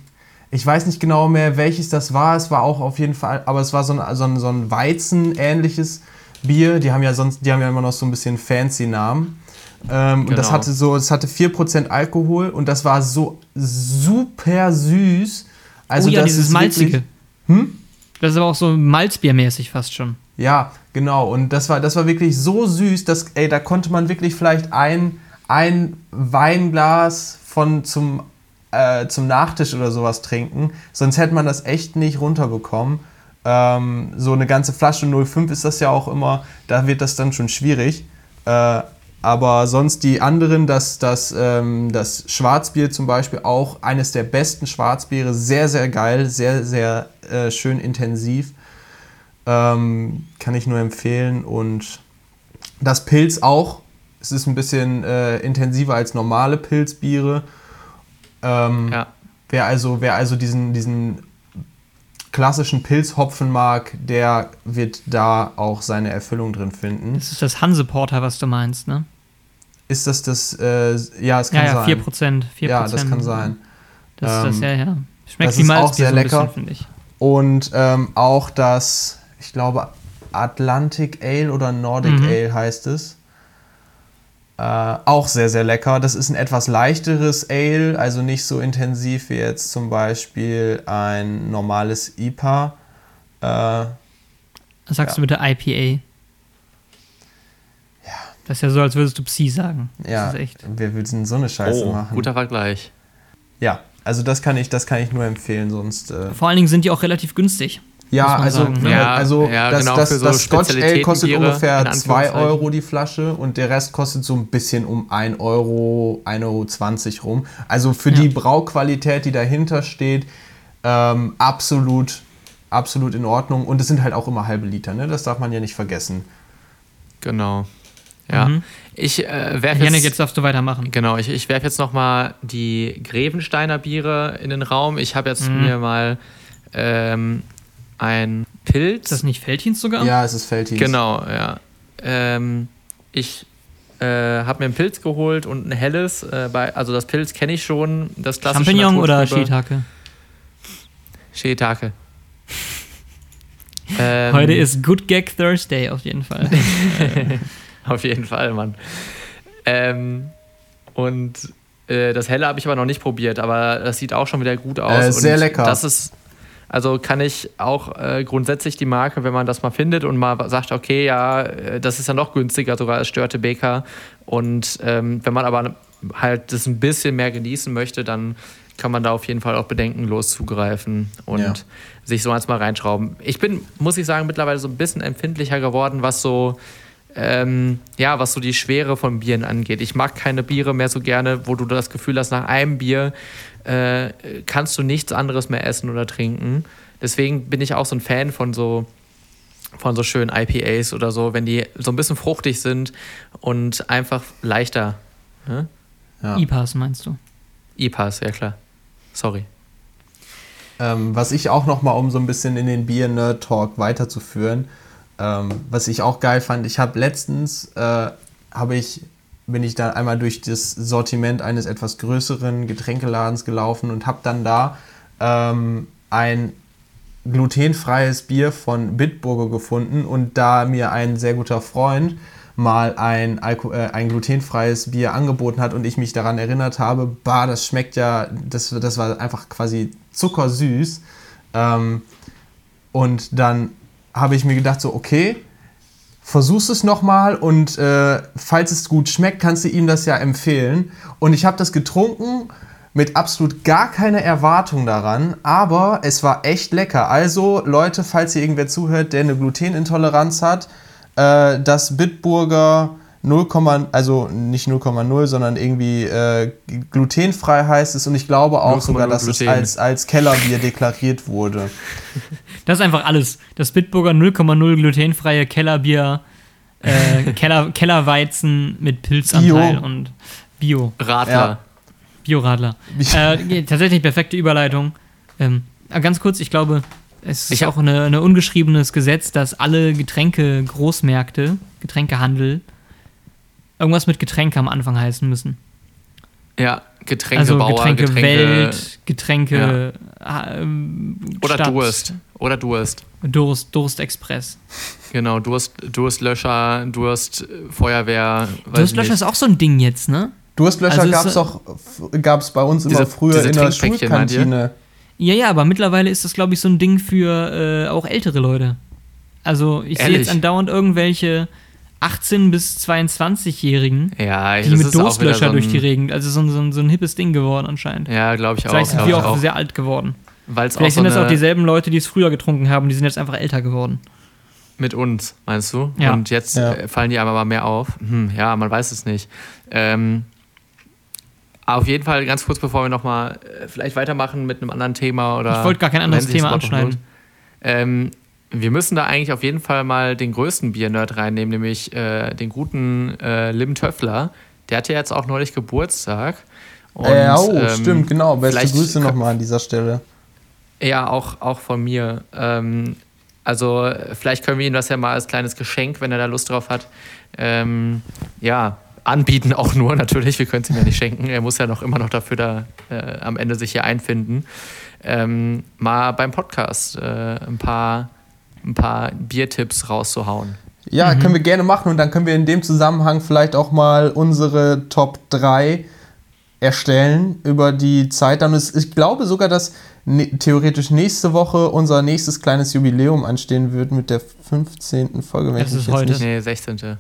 ich weiß nicht genau mehr, welches das war. Es war auch auf jeden Fall, aber es war so ein, so ein, so ein Weizen-ähnliches Bier. Die haben ja sonst, die haben ja immer noch so ein bisschen fancy Namen. Ähm, Und das Genau. hatte so, es hatte 4% Alkohol und das war so super süß. Also oh ja, das dieses ist Malzige. Wirklich, hm? Das ist aber auch so Malzbiermäßig fast schon. Ja, genau. Und das war, das war wirklich so süß, dass, ey, da konnte man wirklich vielleicht ein, ein Weinglas von zum, äh, zum Nachtisch oder sowas trinken. Sonst hätte man das echt nicht runterbekommen. Ähm, so eine ganze Flasche 05 ist das ja auch immer, da wird das dann schon schwierig. Äh, aber sonst die anderen, das, das, ähm, das Schwarzbier zum Beispiel, auch eines der besten Schwarzbiere, sehr, sehr geil, sehr, sehr äh, schön intensiv. Ähm, kann ich nur empfehlen. Und das Pilz auch. Es ist ein bisschen äh, intensiver als normale Pilzbiere. Ähm, Ja. Wer also, wer also diesen, diesen klassischen Pilzhopfen mag, der wird da auch seine Erfüllung drin finden. Das ist das Hanseporter, was du meinst, ne? Ist das das? Äh, ja, es kann Ja, ja, sein. 4%. 4%. Ja, das kann sein. Das ist das, Ähm, ja, ja. Schmeckt das wie ist auch Malzbier sehr so lecker. finde ich. Und ähm, auch das, ich glaube, Atlantic Ale oder Nordic Mhm. Ale heißt es. Äh, auch sehr, sehr lecker. Das ist ein etwas leichteres Ale, also nicht so intensiv wie jetzt zum Beispiel ein normales IPA. Äh, Sagst du bitte IPA? Ja. Das ist ja so, als würdest du Psi sagen. ja, Das ist echt. wer will denn so eine Scheiße Oh, machen? guter Vergleich. Ja, also das kann ich, das kann ich nur empfehlen, sonst. Äh, Vor allen Dingen sind die auch relativ günstig. Ja, also, ne? ne, Ja, also ja, das, genau, das, so das Scotch Ale kostet Spezialitätenbiere, ungefähr in 2 Anführungszeichen. Euro die Flasche und der Rest kostet so ein bisschen um 1 Euro, 1,20 Euro rum. Also für Ja. die Brauqualität, die dahinter steht, ähm, absolut, absolut in Ordnung. Und es sind halt auch immer halbe Liter, ne? das darf man ja nicht vergessen. Genau. Ja. Mhm. Ich äh, werfe Janik, jetzt, jetzt darfst du weitermachen. Genau, ich, ich werfe jetzt nochmal die Grevensteiner Biere in den Raum. Ich habe jetzt Mhm. mir mal ähm, ein Pilz. Ist das nicht Feldchens sogar? Ja, es ist Feldhins. Genau, ja. Ähm, ich äh, habe mir ein Pilz geholt und ein helles. Äh, bei, also das Pilz kenne ich schon. Das klassische Champignon oder. Shiitake? Shiitake. Ähm, Heute ist Good Gag Thursday auf jeden Fall. *laughs* *laughs* Auf jeden Fall, Mann. Ähm, und äh, das Helle habe ich aber noch nicht probiert, aber das sieht auch schon wieder gut aus. Äh, sehr lecker. Das ist, also kann ich auch äh, grundsätzlich die Marke, wenn man das mal findet und mal sagt, okay, ja, äh, das ist ja noch günstiger sogar als Störte Baker. Und ähm, wenn man aber halt das ein bisschen mehr genießen möchte, dann kann man da auf jeden Fall auch bedenkenlos zugreifen und Ja. sich so eins mal reinschrauben. Ich bin, muss ich sagen, mittlerweile so ein bisschen empfindlicher geworden, was so ähm, ja, was so die Schwere von Bieren angeht. Ich mag keine Biere mehr so gerne, wo du das Gefühl hast, nach einem Bier äh, kannst du nichts anderes mehr essen oder trinken. Deswegen bin ich auch so ein Fan von so von so schönen IPAs oder so, wenn die so ein bisschen fruchtig sind und einfach leichter. Ne? Ja. IPAs meinst du? IPAs, ja klar. Sorry. Ähm, was ich auch noch mal, um so ein bisschen in den Bier-Nerd-Talk weiterzuführen, ähm, was ich auch geil fand, ich habe letztens, äh, habe ich, bin ich da einmal durch das Sortiment eines etwas größeren Getränkeladens gelaufen und habe dann da ähm, ein glutenfreies Bier von Bitburger gefunden und da mir ein sehr guter Freund mal ein, Alko äh, ein glutenfreies Bier angeboten hat und ich mich daran erinnert habe, bah, das schmeckt ja, das, das war einfach quasi zuckersüß. Ähm, und dann habe ich mir gedacht, so, okay, versuchst es nochmal und äh, falls es gut schmeckt, kannst du ihm das ja empfehlen. Und ich habe das getrunken mit absolut gar keiner Erwartung daran, aber es war echt lecker. Also Leute, falls ihr irgendwer zuhört, der eine Glutenintoleranz hat, äh, das Bitburger 0, also nicht 0,0, sondern irgendwie äh, glutenfrei heißt es und ich glaube auch 0,0 sogar, dass es Gluten. als, als Kellerbier deklariert wurde. *laughs* Das ist einfach alles. Das Bitburger 0,0 glutenfreie Kellerbier, äh, *laughs* Keller, Kellerweizen mit Pilzanteil Bio. und Bio. Radler. Ja. Bioradler. äh, tatsächlich perfekte Überleitung. Ähm, äh, ganz kurz, ich glaube, es ist auch ein eine ungeschriebenes Gesetz, dass alle Getränke, Großmärkte, Getränkehandel, irgendwas mit Getränke am Anfang heißen müssen. Ja, Also Getränkebauer, Getränke, Getränke Welt, Getränke äh, ähm, oder Durst. Oder Durst. Durst, Durstexpress. Genau, Durst, Durstlöscher, Durst, äh, Durstlöscher nicht. ist auch so ein Ding jetzt, ne? Durstlöscher Also gab es doch gab's bei uns immer Diese- früher diese in der? Schulkantine. Ja, ja, aber mittlerweile ist das, glaube ich, so ein Ding für äh, auch ältere Leute. Also ich sehe jetzt andauernd irgendwelche 18- bis 22-Jährigen, Ja, die mit Durstlöscher so durch die Gegend. Also so ein, so, ein, so ein hippes Ding geworden anscheinend. Ja, glaube ich auch. Vielleicht sind ich auch, sehr alt geworden. Es auch Vielleicht so sind das auch dieselben Leute, die es früher getrunken haben, die sind jetzt einfach älter geworden. mit uns, meinst du? Ja. Und jetzt Ja. äh, fallen die aber mal mehr auf. Hm, ja, man weiß es nicht. Ähm, auf jeden Fall ganz kurz, bevor wir nochmal äh, vielleicht weitermachen mit einem anderen Thema oder. Ich wollte gar kein anderes Thema anschneiden. Ähm, wir müssen da eigentlich auf jeden Fall mal den größten Biernerd reinnehmen, nämlich äh, den guten äh, Lim Töffler. Der hatte jetzt auch neulich Geburtstag. Und, äh, oh, ähm, stimmt, genau. Beste Grüße nochmal an dieser Stelle. Ja, auch, auch von mir. Ähm, also vielleicht können wir ihm das ja mal als kleines Geschenk, wenn er da Lust drauf hat, ähm, ja, anbieten auch nur natürlich. Wir können es ihm ja nicht schenken. Er muss ja noch immer noch dafür da äh, am Ende sich hier einfinden. Ähm, mal beim Podcast äh, ein paar, ein paar Biertipps rauszuhauen. Ja, Mhm. können wir gerne machen und dann können wir in dem Zusammenhang vielleicht auch mal unsere Top 3 erstellen über die Zeit. Dann ist, ich glaube sogar, dass ne theoretisch nächste Woche unser nächstes kleines Jubiläum anstehen wird mit der 15. Folge. wenn Das ist jetzt heute. Nicht, Nee, 16.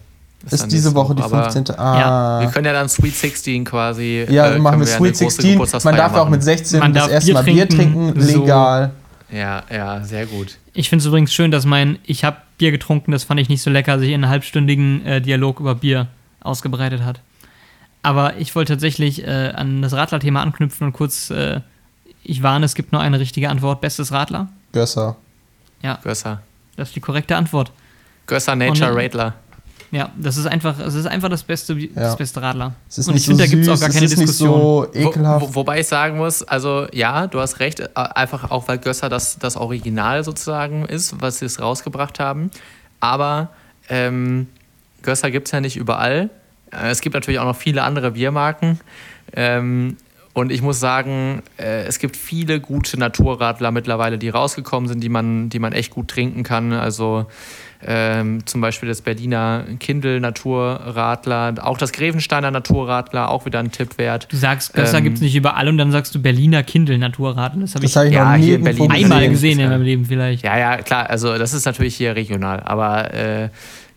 ist dann diese Woche die aber 15. Ah. Wir können ja dann Sweet 16 quasi. ja, äh, machen wir ja Sweet große 16. Man darf ja auch mit 16 Man das erste Bier Mal Bier trinken, trinken, so. Ja, ja, sehr gut. Ich finde es übrigens schön, dass mein Ich habe Bier getrunken, das fand ich nicht so lecker, sich in einem halbstündigen äh, Dialog über Bier ausgebreitet hat. Aber ich wollte tatsächlich äh, an das Radler-Thema anknüpfen und kurz, äh, ich warne, es gibt nur eine richtige Antwort. Bestes Radler? Gösser. Ja, Gösser. das ist die korrekte Antwort. Gösser Nature Radler. Ja, das ist einfach, es ist einfach das beste, Bi- das Ja. beste Radler. Es ist und nicht ich finde, so da gibt es auch gar es keine ist nicht Diskussion. so ekelhaft. Wo, wo, wobei ich sagen muss, also ja, du hast recht, äh, einfach auch, weil Gösser das, das Original sozusagen ist, was sie es rausgebracht haben. Aber ähm, Gösser gibt es ja nicht überall. Äh, Es gibt natürlich auch noch viele andere Biermarken. Ähm, Und ich muss sagen, äh, es gibt viele gute Naturradler mittlerweile, die rausgekommen sind, die man, die man echt gut trinken kann. Also ähm, zum Beispiel das Berliner Kindle Naturradler, auch das Grevensteiner Naturradler, auch wieder ein Tipp wert. Du sagst, besser Ähm, gibt es nicht überall und dann sagst du Berliner Kindle Naturradler. Das habe ich habe ich Ja, noch nie hier in Berlin einmal gesehen. in Ja. meinem Leben vielleicht. Ja, ja, klar, also das ist natürlich hier regional, aber äh,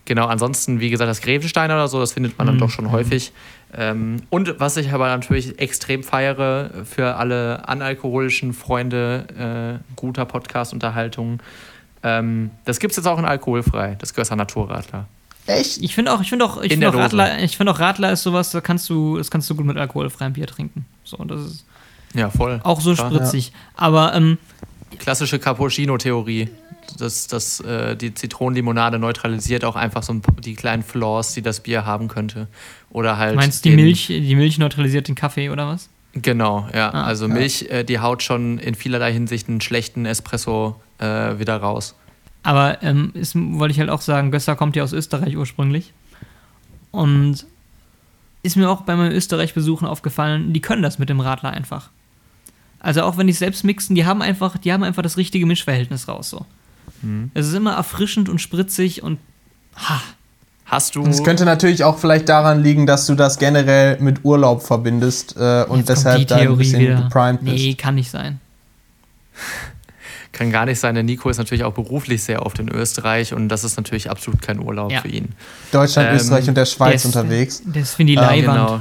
genau, ansonsten, wie gesagt, das Grevensteiner oder so, das findet man dann Mhm. doch schon häufig. Ähm, und was ich aber natürlich extrem feiere für alle analkoholischen Freunde äh, guter Podcast-Unterhaltung, ähm, das gibt es jetzt auch in alkoholfrei, das Gösser Naturradler. Echt? Ich finde auch, ich finde auch, ich In finde auch. Radler, ich finde auch Radler ist sowas, da kannst du, das kannst du gut mit alkoholfreiem Bier trinken. So, das ist Ja, voll. auch so Klar. spritzig. Aber ähm, Klassische Cappuccino-Theorie. Das, das, äh, die Zitronenlimonade neutralisiert auch einfach so die kleinen Flaws, die das Bier haben könnte. Oder halt. du meinst die den- Milch, die Milch neutralisiert den Kaffee oder was? Genau, ja. Ah, also ja. Milch, äh, die haut schon in vielerlei Hinsicht einen schlechten Espresso äh, wieder raus. Aber ähm, ist, wollte ich halt auch sagen, Gösser kommt ja aus Österreich ursprünglich. Und ist mir auch bei meinem Österreich-Besuchen aufgefallen, die können das mit dem Radler einfach. Also auch wenn die es selbst mixen, die haben einfach, die haben einfach das richtige Mischverhältnis raus. So. Mhm. Es ist immer erfrischend und spritzig und ha, Hast du. Es könnte natürlich auch vielleicht daran liegen, dass du das generell mit Urlaub verbindest äh, und jetzt deshalb die da ein Theorie bisschen wieder. geprimed bist. Nee, kann nicht sein. Kann gar nicht sein, der Nico ist natürlich auch beruflich sehr oft in Österreich und das ist natürlich absolut kein Urlaub Ja. für ihn. Deutschland, Ähm, Österreich und der Der Schweiz ist- unterwegs. Das finde ich Ah, Leihwand. Genau.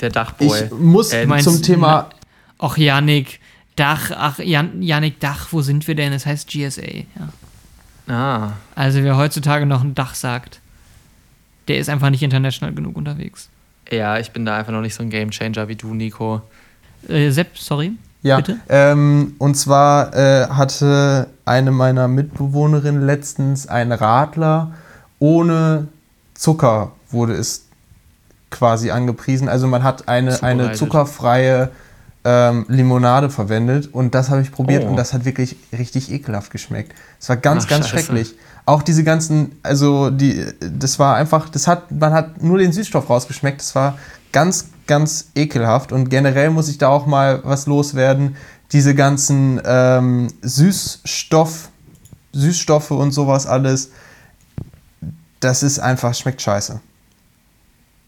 Der Dachboy. Ich muss Äh, meinst- zum Thema Ach, Janik, Dach, ach, Jan, Janik, Dach, wo sind wir denn? Es heißt GSA. Ja. Ah. Also wer heutzutage noch ein Dach sagt, der ist einfach nicht international genug unterwegs. Ja, ich bin da einfach noch nicht so ein Gamechanger wie du, Nico. Äh, Sepp, sorry. Ja, ähm, und zwar äh, hatte eine meiner Mitbewohnerinnen letztens einen Radler ohne Zucker, wurde es quasi angepriesen. Also man hat eine, eine zuckerfreie ähm, Limonade verwendet und das habe ich probiert Oh. und das hat wirklich richtig ekelhaft geschmeckt. Es war ganz, Ach, ganz scheiße. schrecklich. Auch diese ganzen, also die, das war einfach, das hat, man hat nur den Süßstoff rausgeschmeckt. Das war ganz, ganz ekelhaft und generell muss ich da auch mal was loswerden. Diese ganzen ähm, Süßstoff, Süßstoffe und sowas alles, das ist einfach, schmeckt scheiße.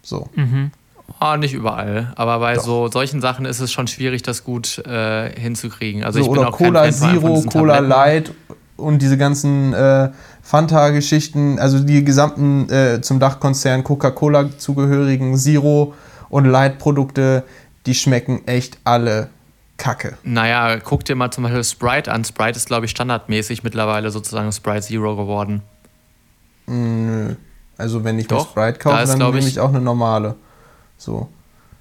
So. Mhm. Ah, nicht überall. Aber bei Doch. so solchen Sachen ist es schon schwierig, das gut äh, hinzukriegen. Also so, ich bin oder auch kein Cola Fan von Zero, Cola Tabletten. Light und diese ganzen äh, Fanta-Geschichten, also die gesamten äh, zum Dachkonzern Coca-Cola zugehörigen Zero- und Light-Produkte, die schmecken echt alle kacke. Naja, guck dir mal zum Beispiel Sprite an. Sprite ist, glaube ich, standardmäßig mittlerweile sozusagen Sprite Zero geworden. Nö. Also wenn ich mir Doch, Sprite da kaufe, ist, dann nehme ich- auch eine normale. So.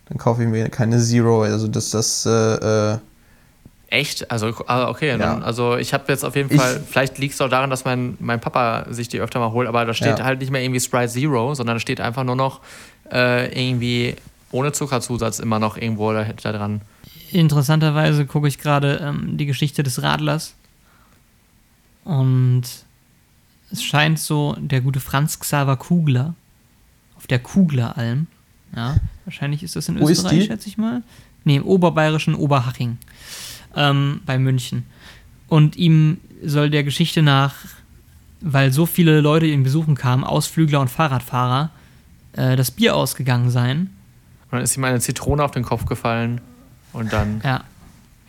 Dann kaufe ich mir keine Zero. Also das, das, äh, äh, Echt? Also, ah, okay. Ja. Dann, also ich habe jetzt auf jeden Ich- Fall, vielleicht liegt es auch daran, dass mein, mein Papa sich die öfter mal holt, aber da steht Ja. halt nicht mehr irgendwie Sprite Zero, sondern da steht einfach nur noch äh, irgendwie ohne Zuckerzusatz immer noch irgendwo da, da dran. Interessanterweise gucke ich gerade ähm, die Geschichte des Radlers. Und es scheint so, der gute Franz Xaver Kugler auf der Kugleralm, ja, wahrscheinlich ist das in Wo ist Österreich, die? schätze ich mal. Nee, im oberbayerischen Oberhaching ähm, bei München. Und ihm soll der Geschichte nach, weil so viele Leute ihn besuchen kamen, Ausflügler und Fahrradfahrer, äh, das Bier ausgegangen sein. Und dann ist ihm eine Zitrone auf den Kopf gefallen und dann. Ja.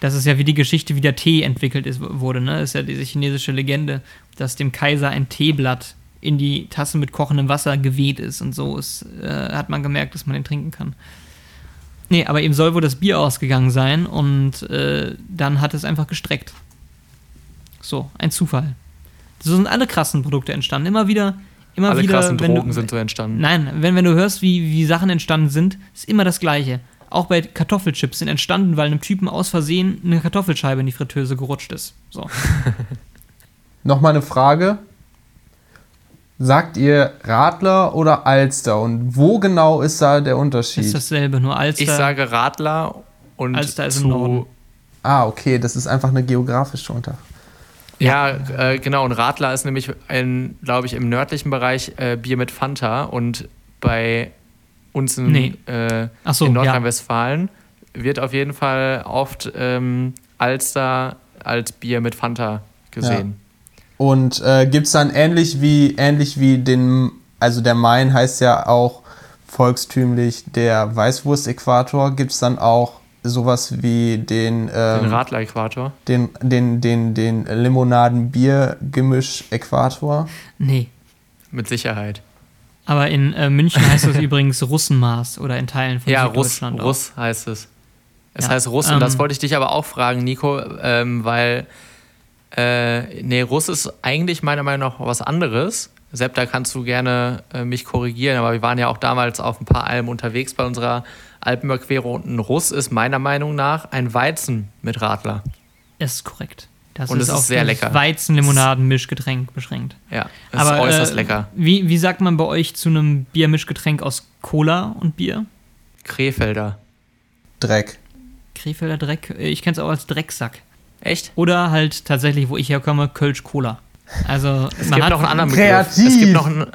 Das ist ja wie die Geschichte, wie der Tee entwickelt ist, wurde. Ne? Das ist ja diese chinesische Legende, dass dem Kaiser ein Teeblatt in die Tasse mit kochendem Wasser geweht ist. Und so ist, äh, hat man gemerkt, dass man den trinken kann. Nee, aber ihm soll wohl das Bier ausgegangen sein und äh, dann hat es einfach gestreckt. So, ein Zufall. So sind alle krassen Produkte entstanden. Immer wieder, immer Alle wieder. krassen wenn Drogen du, sind so entstanden. Nein, wenn, wenn du hörst, wie, wie Sachen entstanden sind, ist immer das Gleiche. Auch bei Kartoffelchips sind entstanden, weil einem Typen aus Versehen eine Kartoffelscheibe in die Fritteuse gerutscht ist. So. *laughs* Nochmal eine Frage. Sagt ihr Radler oder Alster? Und wo genau ist da der Unterschied? Ist dasselbe, nur Alster. Ich sage Radler und Alster ist im zu, Norden. ah, okay, das ist einfach eine geografische Unterschied. Ja, äh, genau. Und Radler ist nämlich, glaube ich, im nördlichen Bereich äh, Bier mit Fanta und bei uns in, Nee. äh, so, in ja. Nordrhein-Westfalen wird auf jeden Fall oft ähm, Alster als Bier mit Fanta gesehen. Und äh, gibt es dann ähnlich wie, ähnlich wie den, also der Main heißt ja auch volkstümlich der Weißwurst-Äquator, gibt es dann auch sowas wie den, Den ähm, Radler-Äquator. den, den, den, den Limonaden-Bier-Gemisch-Äquator? Nee. Mit Sicherheit. Aber in äh, München heißt das *laughs* übrigens Russenmaß oder in Teilen von Ja, Russ, Süddeutschland auch. Russ heißt es. Es Ja, heißt Russ und das ähm, wollte ich dich aber auch fragen, Nico, ähm, weil äh, nee, Russ ist eigentlich meiner Meinung nach was anderes. Sepp, da kannst du gerne äh, mich korrigieren, aber wir waren ja auch damals auf ein paar Alben unterwegs bei unserer Alpenüberquerung und ein Russ ist meiner Meinung nach ein Weizen mit Radler. Das ist korrekt. Das Und es ist auf sehr das lecker. Weizen-Limonaden-Mischgetränk beschränkt. Ja, das ist äußerst äh, lecker. Wie, wie sagt man bei euch zu einem Biermischgetränk aus Cola und Bier? Krefelder. Dreck. Krefelder Dreck. Äh, Ich kenne es auch als Drecksack. Echt? Oder halt tatsächlich, wo ich herkomme, Kölsch Cola. Also Es gibt noch einen anderen Begriff. Kreativ. Es gibt noch einen,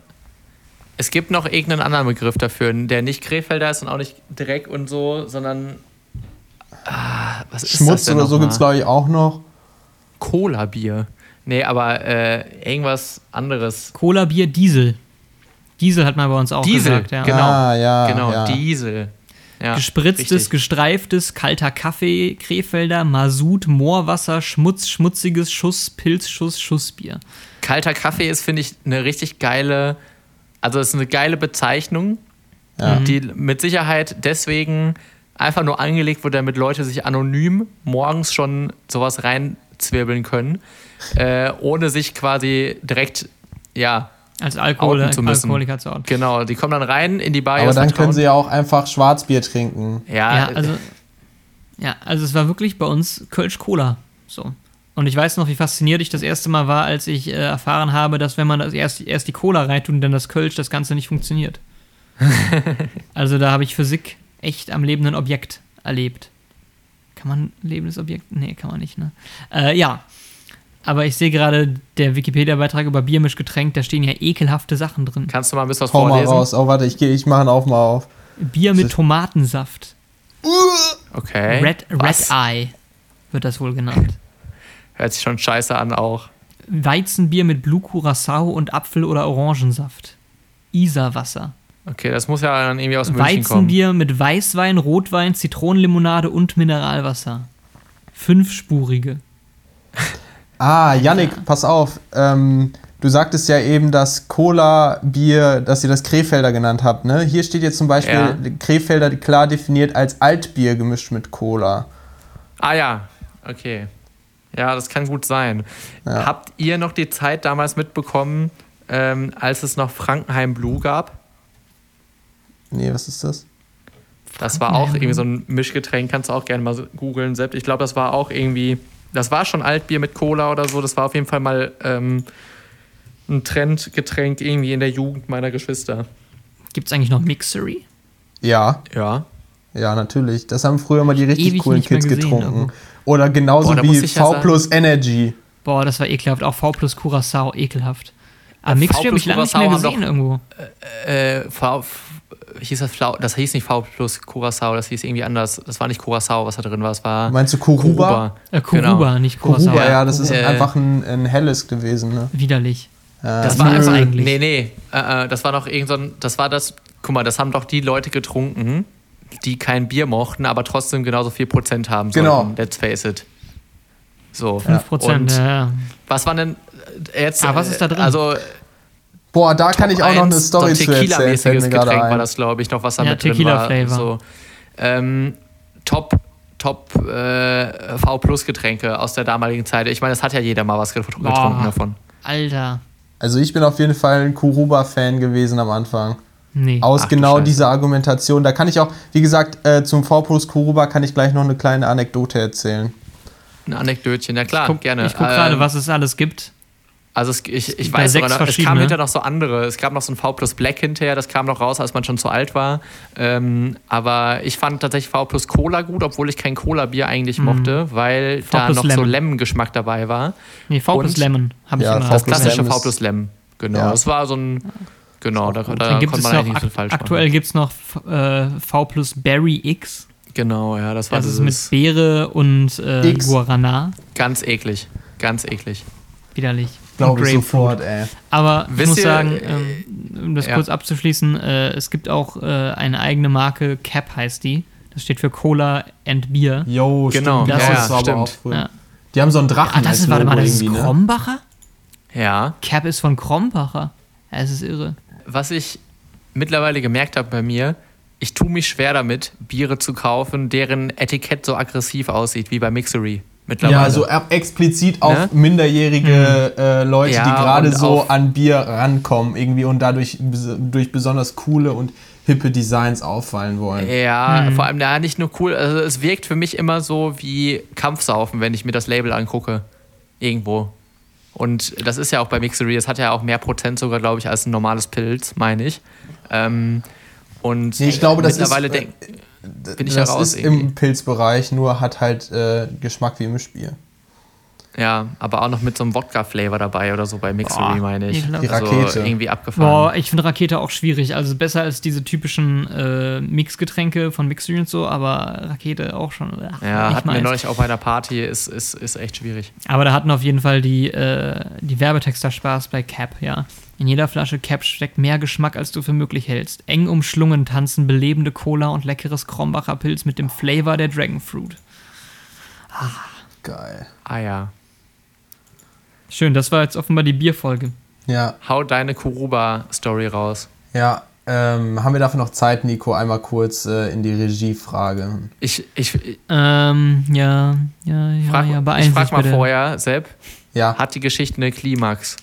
es gibt noch irgendeinen anderen Begriff dafür, der nicht Krefelder ist und auch nicht Dreck und so, sondern ah, was ist das Schmutz denn oder so gibt es, glaube ich, auch noch. Cola-Bier. Nee, aber äh, irgendwas anderes. Cola, Bier, Diesel. Diesel hat man bei uns auch Diesel, gesagt, ja. genau. Ah, ja, genau, ja. Diesel. Ja, Gespritztes, richtig. gestreiftes, kalter Kaffee, Krefelder, Masut, Moorwasser, Schmutz, schmutziges Schuss, Pilzschuss, Schussbier. Kalter Kaffee ist, finde ich, eine richtig geile, also es ist eine geile Bezeichnung, Ja. die mit Sicherheit deswegen einfach nur angelegt wurde, damit Leute sich anonym morgens schon sowas reinzwirbeln können, äh, ohne sich quasi direkt, ja, Als Alkohol, Outen zu müssen. Alkoholiker zu outen. genau, die kommen dann rein in die Bar. Aber dann können sie ja auch einfach Schwarzbier trinken. ja, Ja, also, ja, also es war wirklich bei uns Kölsch Cola. So. Und ich weiß noch, wie fasziniert ich das erste Mal war, als ich äh, erfahren habe, dass wenn man das erst, erst die Cola reintut und dann das Kölsch, das Ganze nicht funktioniert. *laughs* also da habe ich Physik echt am lebenden Objekt erlebt. Kann man lebendes Objekt? Nee, kann man nicht, ne? Äh, ja. Aber ich sehe gerade, der Wikipedia-Beitrag über Biermischgetränk, da stehen ja ekelhafte Sachen drin. kannst du mal ein bisschen was Hau mal vorlesen? raus. Oh, warte, ich, geh- ich mache ihn auch mal auf. Bier mit Tomatensaft. Okay. Red, Red Was? Eye wird das wohl genannt. *laughs* Hört sich schon scheiße an auch. Weizenbier mit Blue Curacao und Apfel- oder Orangensaft. Isarwasser. Okay, das muss ja dann irgendwie aus München kommen. Weizenbier mit Weißwein, Rotwein, Zitronenlimonade und Mineralwasser. Fünfspurige. *laughs* Ah, Yannick, pass auf. Ähm, du sagtest ja eben, dass Cola-Bier, dass ihr das Krefelder genannt habt, ne? Hier steht jetzt zum Beispiel Ja. Krefelder klar definiert als Altbier gemischt mit Cola. Ah ja, okay. Ja, das kann gut sein. Ja. Habt ihr noch die Zeit damals mitbekommen, ähm, als es noch Frankenheim Blue gab? Nee, was ist das? Das war auch irgendwie so ein Mischgetränk, kannst du auch gerne mal googeln, Sepp. Ich glaube, das war auch irgendwie, das war schon Altbier mit Cola oder so. Das war auf jeden Fall mal ähm, ein Trendgetränk irgendwie in der Jugend meiner Geschwister. Gibt es eigentlich noch Mixery? Ja, Ja. ja, natürlich. Das haben früher mal die richtig Ewig coolen Kids gesehen, getrunken. irgendwo. Oder genauso Boah, wie ja V plus Energy. Boah, das war ekelhaft. Auch V plus Curacao, ekelhaft. Aber V Mixery habe ich lange nicht mehr gesehen irgendwo. Äh, v, f- hieß das Flau, das hieß nicht V plus Curacao, das hieß irgendwie anders. Das war nicht Curacao, was da drin war. Es war Meinst du Kuruba? Äh, Kuruba, Genau. nicht Curacao. Kuruba, ja, das ist Äh, einfach ein, ein helles gewesen. Ne? Widerlich. Ja, Das war war nö. einfach eigentlich. Nee, nee. Äh, äh, das war noch irgend so ein, das war das, guck mal, das haben doch die Leute getrunken, die kein Bier mochten, aber trotzdem genauso viel Prozent haben sollten. Genau. Let's face it. So. 5%, Und ja, ja. was war denn äh, jetzt? Ah, was ist da drin? Also, Boah, da kann ich auch noch eine Story so zu erzählen. Tequila-mäßiges Getränk war das, glaube ich, noch, was da Ja, mit drin war. Tequila-Flavor. So. Ähm, top, top äh, V-Plus-Getränke aus der damaligen Zeit. Ich meine, das hat ja jeder mal was getrunken Boah. davon. Alter. Also ich bin auf jeden Fall ein Kuruba-Fan gewesen am Anfang. Nee. Aus Ach genau dieser Argumentation. Da kann ich auch, wie gesagt, äh, zum V plus Kuruba kann ich gleich noch eine kleine Anekdote erzählen. Ein Anekdötchen, ja klar, Guck, gerne. Ich gucke gerade, Ähm, was es alles gibt. Also es, ich, ich weiß sechs noch, es kam hinterher noch so andere. Es gab noch so ein V plus Black hinterher, das kam noch raus, als man schon zu alt war. Ähm, aber ich fand tatsächlich V plus Cola gut, obwohl ich kein Cola-Bier eigentlich mochte, weil Mhm. V da noch so Lemon. Lemon-Geschmack dabei war. Nee, V plus und- Lemon habe ich Ja, immer. Das klassische V plus Lemon. Genau, Ja. das war so ein. Genau, da, da Dann gibt konnte es man noch, eigentlich nicht so falsch aktuell gibt es noch äh, V plus Berry X. Genau, ja, das war Das ist mit Beere und äh. Guarana. ganz eklig. Ganz eklig. Widerlich. Glaube ich sofort, ey. Aber ich Wisst muss ihr, sagen, äh, ähm, um das ja. kurz abzuschließen, äh, es gibt auch äh, eine eigene Marke, Cap heißt die. Das steht für Cola and Beer. Jo, ja, stimmt. ja, das war aber stimmt. auch früher. Ja. Die haben so einen Drachen Ah, das ist, warte mal, das ist ne? Krombacher? Ja. Cap ist von Krombacher. Ja, es ist irre. Was ich mittlerweile gemerkt habe bei mir, ich tue mich schwer damit, Biere zu kaufen, deren Etikett so aggressiv aussieht wie bei Mixery. Mittlerweile. Ja, so explizit auf Ne? minderjährige äh, Leute, Ja, die gerade so an Bier rankommen irgendwie und dadurch durch besonders coole und hippe Designs auffallen wollen. Ja, Mhm. vor allem da nicht nur cool, also es wirkt für mich immer so wie Kampfsaufen, wenn ich mir das Label angucke. Irgendwo. Und das ist ja auch bei Mixery, es hat ja auch mehr Potenz sogar, glaube ich, als ein normales Pilz, meine ich. Ähm, und Nee, ich glaube, das mittlerweile ist, äh, bin ich da das raus ist irgendwie. im Pilzbereich, nur hat halt äh, Geschmack wie im Mischbier. Ja, aber auch noch mit so einem Wodka-Flavor dabei oder so bei Mixery, Boah, meine ich. ekelhaft. Die Also Rakete. irgendwie abgefahren. Boah, ich finde Rakete auch schwierig. Also besser als diese typischen äh, Mixgetränke von Mixery und so, aber Rakete auch schon. Ach, Ja, hatten wir meins. neulich auch bei einer Party, ist, ist, ist echt schwierig. Aber da hatten auf jeden Fall die, äh, die Werbetexter Spaß bei Cap, ja. In jeder Flasche Cap steckt mehr Geschmack, als du für möglich hältst. Eng umschlungen tanzen belebende Cola und leckeres Krombacher Pilz mit dem Flavor der Dragonfruit. Geil. Ah ja. Schön, das war jetzt offenbar die Bierfolge. Ja, Hau deine Kuruba-Story raus. ja. Ähm, haben wir dafür noch Zeit, Nico, einmal kurz äh, in die Regiefrage? Ich, ich, ich Ähm, ja, ja, ja, frag, ja, ich frag mal bitte. vorher, Sepp, Ja, hat die Geschichte eine Klimax?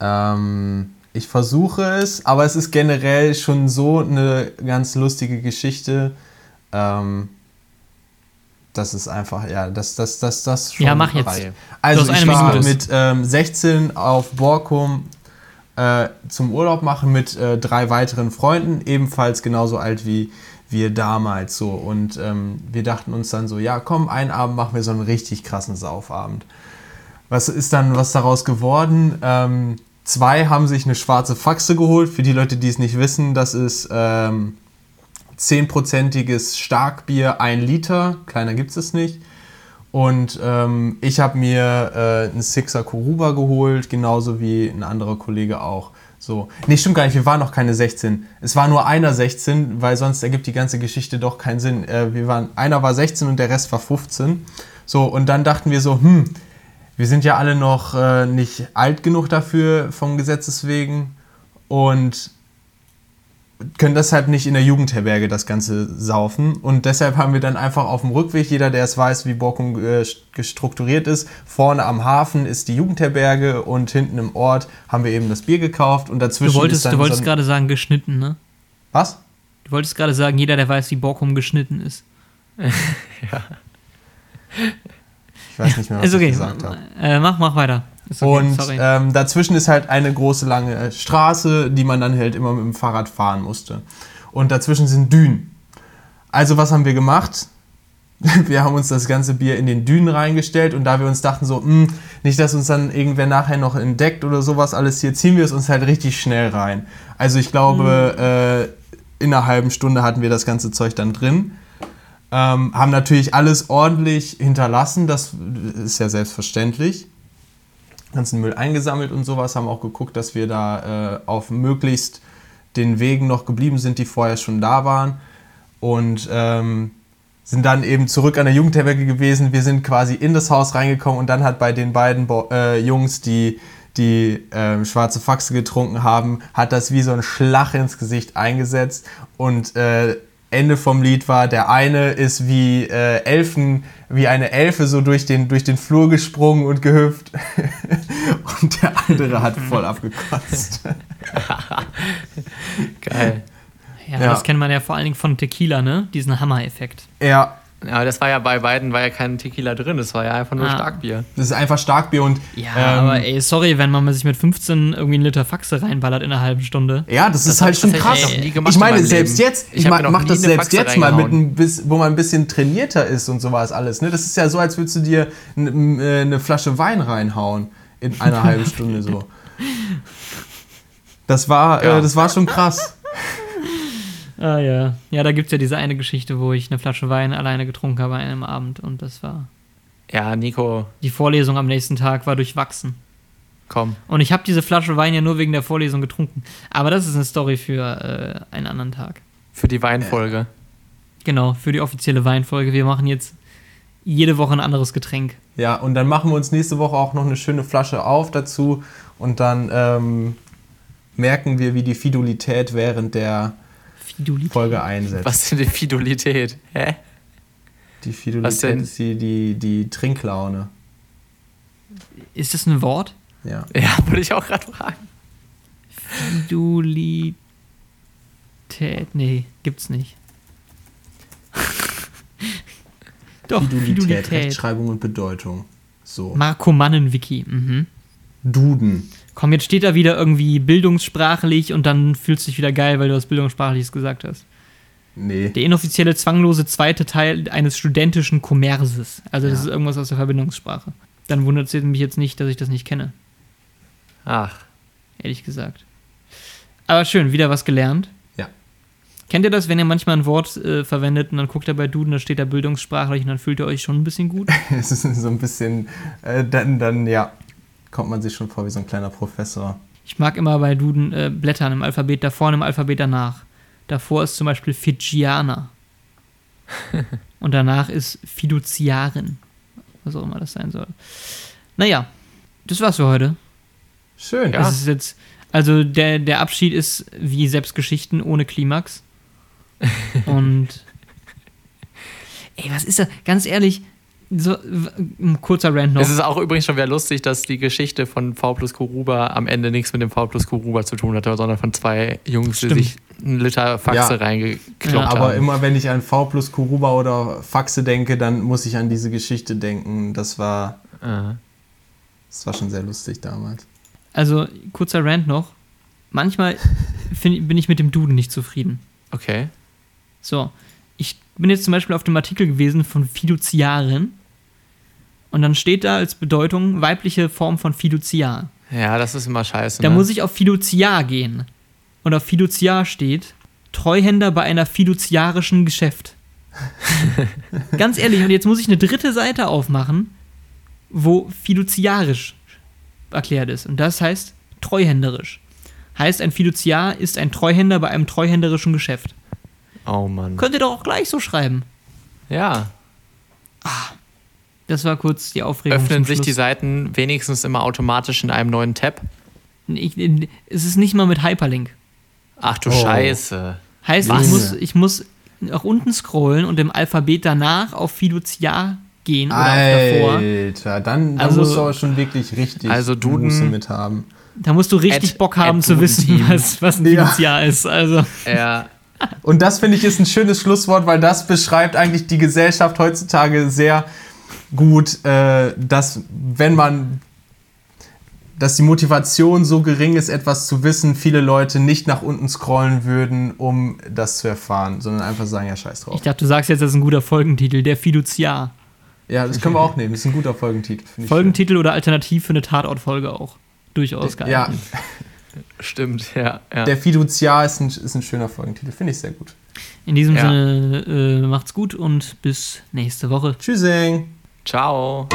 Ähm, ich versuche es, aber es ist generell schon so eine ganz lustige Geschichte. Ähm, das ist einfach, ja, das, das, das, das schon Ja, mach jetzt. reicht. Also ich eine war Minute. mit ähm, 16 auf Borkum äh, zum Urlaub machen mit äh, drei weiteren Freunden, ebenfalls genauso alt wie wir damals so. Und ähm, wir dachten uns dann so, ja komm, einen Abend machen wir so einen richtig krassen Saufabend. Was ist dann was daraus geworden? Ähm, zwei haben sich eine schwarze Faxe geholt. Für die Leute, die es nicht wissen, das ist ähm, 10%iges Starkbier, ein Liter. Kleiner gibt es nicht. Und ähm, ich habe mir äh, einen Sixer Kuruba geholt, genauso wie ein anderer Kollege auch. So. Nee, stimmt gar nicht, wir waren noch keine 16. Es war nur einer 16, weil sonst ergibt die ganze Geschichte doch keinen Sinn. Äh, wir waren, einer war 16 und der Rest war 15. So, und dann dachten wir so, hm, wir sind ja alle noch äh, nicht alt genug dafür vom Gesetzes wegen und können deshalb nicht in der Jugendherberge das Ganze saufen. Und deshalb haben wir dann einfach auf dem Rückweg, jeder, der es weiß, wie Borkum äh, strukturiert ist, vorne am Hafen ist die Jugendherberge und hinten im Ort haben wir eben das Bier gekauft und dazwischen Du wolltest, ist dann du wolltest so gerade sagen, geschnitten, ne? Was? Du wolltest gerade sagen, jeder, der weiß, wie Borkum geschnitten ist. *laughs* Ich weiß nicht mehr, was okay. ich gesagt habe. Äh, mach, mach weiter. Okay, Und ähm, dazwischen ist halt eine große lange äh, Straße, die man dann halt immer mit dem Fahrrad fahren musste. Und dazwischen sind Dünen. Also was haben wir gemacht? *laughs* Wir haben uns das ganze Bier in den Dünen reingestellt und da wir uns dachten so, "Hm, nicht, dass uns dann irgendwer nachher noch entdeckt oder sowas alles hier, ziehen wir es uns halt richtig schnell rein. Also ich glaube, äh, in einer halben Stunde hatten wir das ganze Zeug dann drin. Ähm, haben natürlich alles ordentlich hinterlassen, das ist ja selbstverständlich ganzen Müll eingesammelt und sowas, haben auch geguckt, dass wir da äh, auf möglichst den Wegen noch geblieben sind, die vorher schon da waren. Und ähm, sind dann eben zurück an der Jugendherberge gewesen. Wir sind quasi in das Haus reingekommen und dann hat bei den beiden Bo äh, Jungs, die die ähm, schwarze Faxe getrunken haben, hat das wie so ein Schlag ins Gesicht eingesetzt und äh, Ende vom Lied war, der eine ist wie äh, Elfen, wie eine Elfe so durch den, durch den Flur gesprungen und gehüpft *laughs* und der andere hat voll *laughs* abgekotzt. Geil. ja, ja. das kennt man ja vor allen Dingen von Tequila, ne? Diesen Hammer-Effekt. Ja, Ja, das war ja bei beiden war ja kein Tequila drin, das war ja einfach nur Ah. Starkbier. das ist einfach Starkbier und Ja, ähm, aber ey, sorry, wenn man sich mit 15 irgendwie einen Liter Faxe reinballert in einer halben Stunde. Ja, das, ist hab halt ich schon krass. gemacht ich in meine, selbst Leben. jetzt, Ich ich, mach das eine selbst Faxe jetzt mal, mit ein wo man ein bisschen trainierter ist und sowas alles. Ne? Das ist ja so, als würdest du dir n- äh, eine Flasche Wein reinhauen in einer halben Stunde so. *laughs* Das war, Ja. äh, das war schon krass. *laughs* Ah ja. Ja, da gibt es ja diese eine Geschichte, wo ich eine Flasche Wein alleine getrunken habe an einem Abend und das war. Ja, Nico, Die Vorlesung am nächsten Tag war durchwachsen. komm. Und ich habe diese Flasche Wein ja nur wegen der Vorlesung getrunken. Aber das ist eine Story für äh, einen anderen Tag. Für die Weinfolge. Genau, für die offizielle Weinfolge. Wir machen jetzt jede Woche ein anderes Getränk. Ja, und dann machen wir uns nächste Woche auch noch eine schöne Flasche auf dazu und dann ähm, merken wir, wie die Fidulität während der Fidulität. Folge einsetzt. Was ist denn die Fidulität? Hä? Die Was Fidulität denn? ist die, die, die Trinklaune. Ist das ein Wort? Ja. Ja, würde ich auch gerade fragen. Fidulität. Nee, gibt's nicht. *laughs* Doch, Fidulität, Fidulität. Rechtschreibung und Bedeutung. So. Marco Mannen-Wiki. Mhm. Duden. Komm, jetzt steht da wieder irgendwie bildungssprachlich und dann fühlst du dich wieder geil, weil du was bildungssprachliches gesagt hast. Nee. Der inoffizielle, zwanglose zweite Teil eines studentischen Kommerses. Also, das Ja. ist irgendwas aus der Verbindungssprache. Dann wundert es mich jetzt nicht, dass ich das nicht kenne, Ach, ehrlich gesagt. Aber schön, wieder was gelernt. Ja. Kennt ihr das, wenn ihr manchmal ein Wort äh, verwendet und dann guckt ihr bei Duden, da steht da bildungssprachlich und dann fühlt ihr euch schon ein bisschen gut? *laughs* Es ist so ein bisschen, äh, dann, dann, ja, kommt man sich schon vor wie so ein kleiner Professor. Ich mag immer bei Duden äh, Blättern im Alphabet davor und im Alphabet danach. Davor ist zum Beispiel Fidschianer. *laughs* und danach ist Fiduziarin. Was auch immer das sein soll. Naja, das war's für heute. Schön. Ja. Es ist jetzt, also der, der Abschied ist wie Selbstgeschichten ohne Klimax. *laughs* Und. Ey, was ist das? Ganz ehrlich, so ein kurzer Rant noch. Es ist auch übrigens schon wieder lustig, dass die Geschichte von V plus Kuruba am Ende nichts mit dem V plus Kuruba zu tun hatte, sondern von zwei Jungs, die Stimmt. sich einen Liter Faxe Ja. reingekloppt Ja. haben. Aber immer wenn ich an V plus Kuruba oder Faxe denke, dann muss ich an diese Geschichte denken. Das war, Aha. das war schon sehr lustig damals. Also, kurzer Rant noch. Manchmal find, bin ich mit dem Duden nicht zufrieden. Okay. So, ich bin jetzt zum Beispiel auf dem Artikel gewesen von Fiduziarin. Und dann steht da als Bedeutung weibliche Form von Fiduziar. Ja, das ist immer scheiße. Da ne? muss ich auf Fiduziar gehen. Und auf Fiduziar steht Treuhänder bei einer fiduziarischen Geschäft. *laughs* Ganz ehrlich, und jetzt muss ich eine dritte Seite aufmachen, wo fiduziarisch erklärt ist. Und das heißt treuhänderisch. Heißt, ein Fiduziar ist ein Treuhänder bei einem treuhänderischen Geschäft. Oh Mann. Könnt ihr doch auch gleich so schreiben. Ja. Das war kurz die Aufregung. Öffnen zum sich die. Seiten wenigstens immer automatisch in einem neuen Tab? Ich, es ist nicht mal mit Hyperlink. Ach du Oh. Scheiße. Heißt, Was? ich muss, ich muss nach unten scrollen und im Alphabet danach auf Fiduziar gehen oder auf davor. Alter, dann, dann Also- musst du aber schon wirklich richtig Also Duden- Muße mit haben. Da musst du richtig Bock haben Ad zu wissen, was, was ein Ja. Fiduziar ist. Also, Ja. Und das finde ich ist ein schönes Schlusswort, weil das beschreibt eigentlich die Gesellschaft heutzutage sehr gut, äh, dass wenn man, dass die Motivation so gering ist, etwas zu wissen, viele Leute nicht nach unten scrollen würden, um das zu erfahren, sondern einfach sagen, ja, scheiß drauf. ich dachte, du sagst jetzt, das ist ein guter Folgentitel, der Fiduziar. Ja, das können wir auch nehmen, das ist ein guter Folgentitel. Folgentitel oder alternativ für eine Tatortfolge auch. Durchaus geil. Ja, Stimmt, ja. ja. der Fiduziar ist ein, ist ein schöner Folgentitel, finde ich sehr gut. In diesem Ja. Sinne, äh, macht's gut und bis nächste Woche. Tschüssing! Ciao.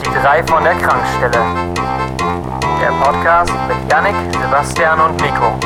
Die drei von der Krankstelle. Der Podcast mit Yannick, Sebastian und Nico.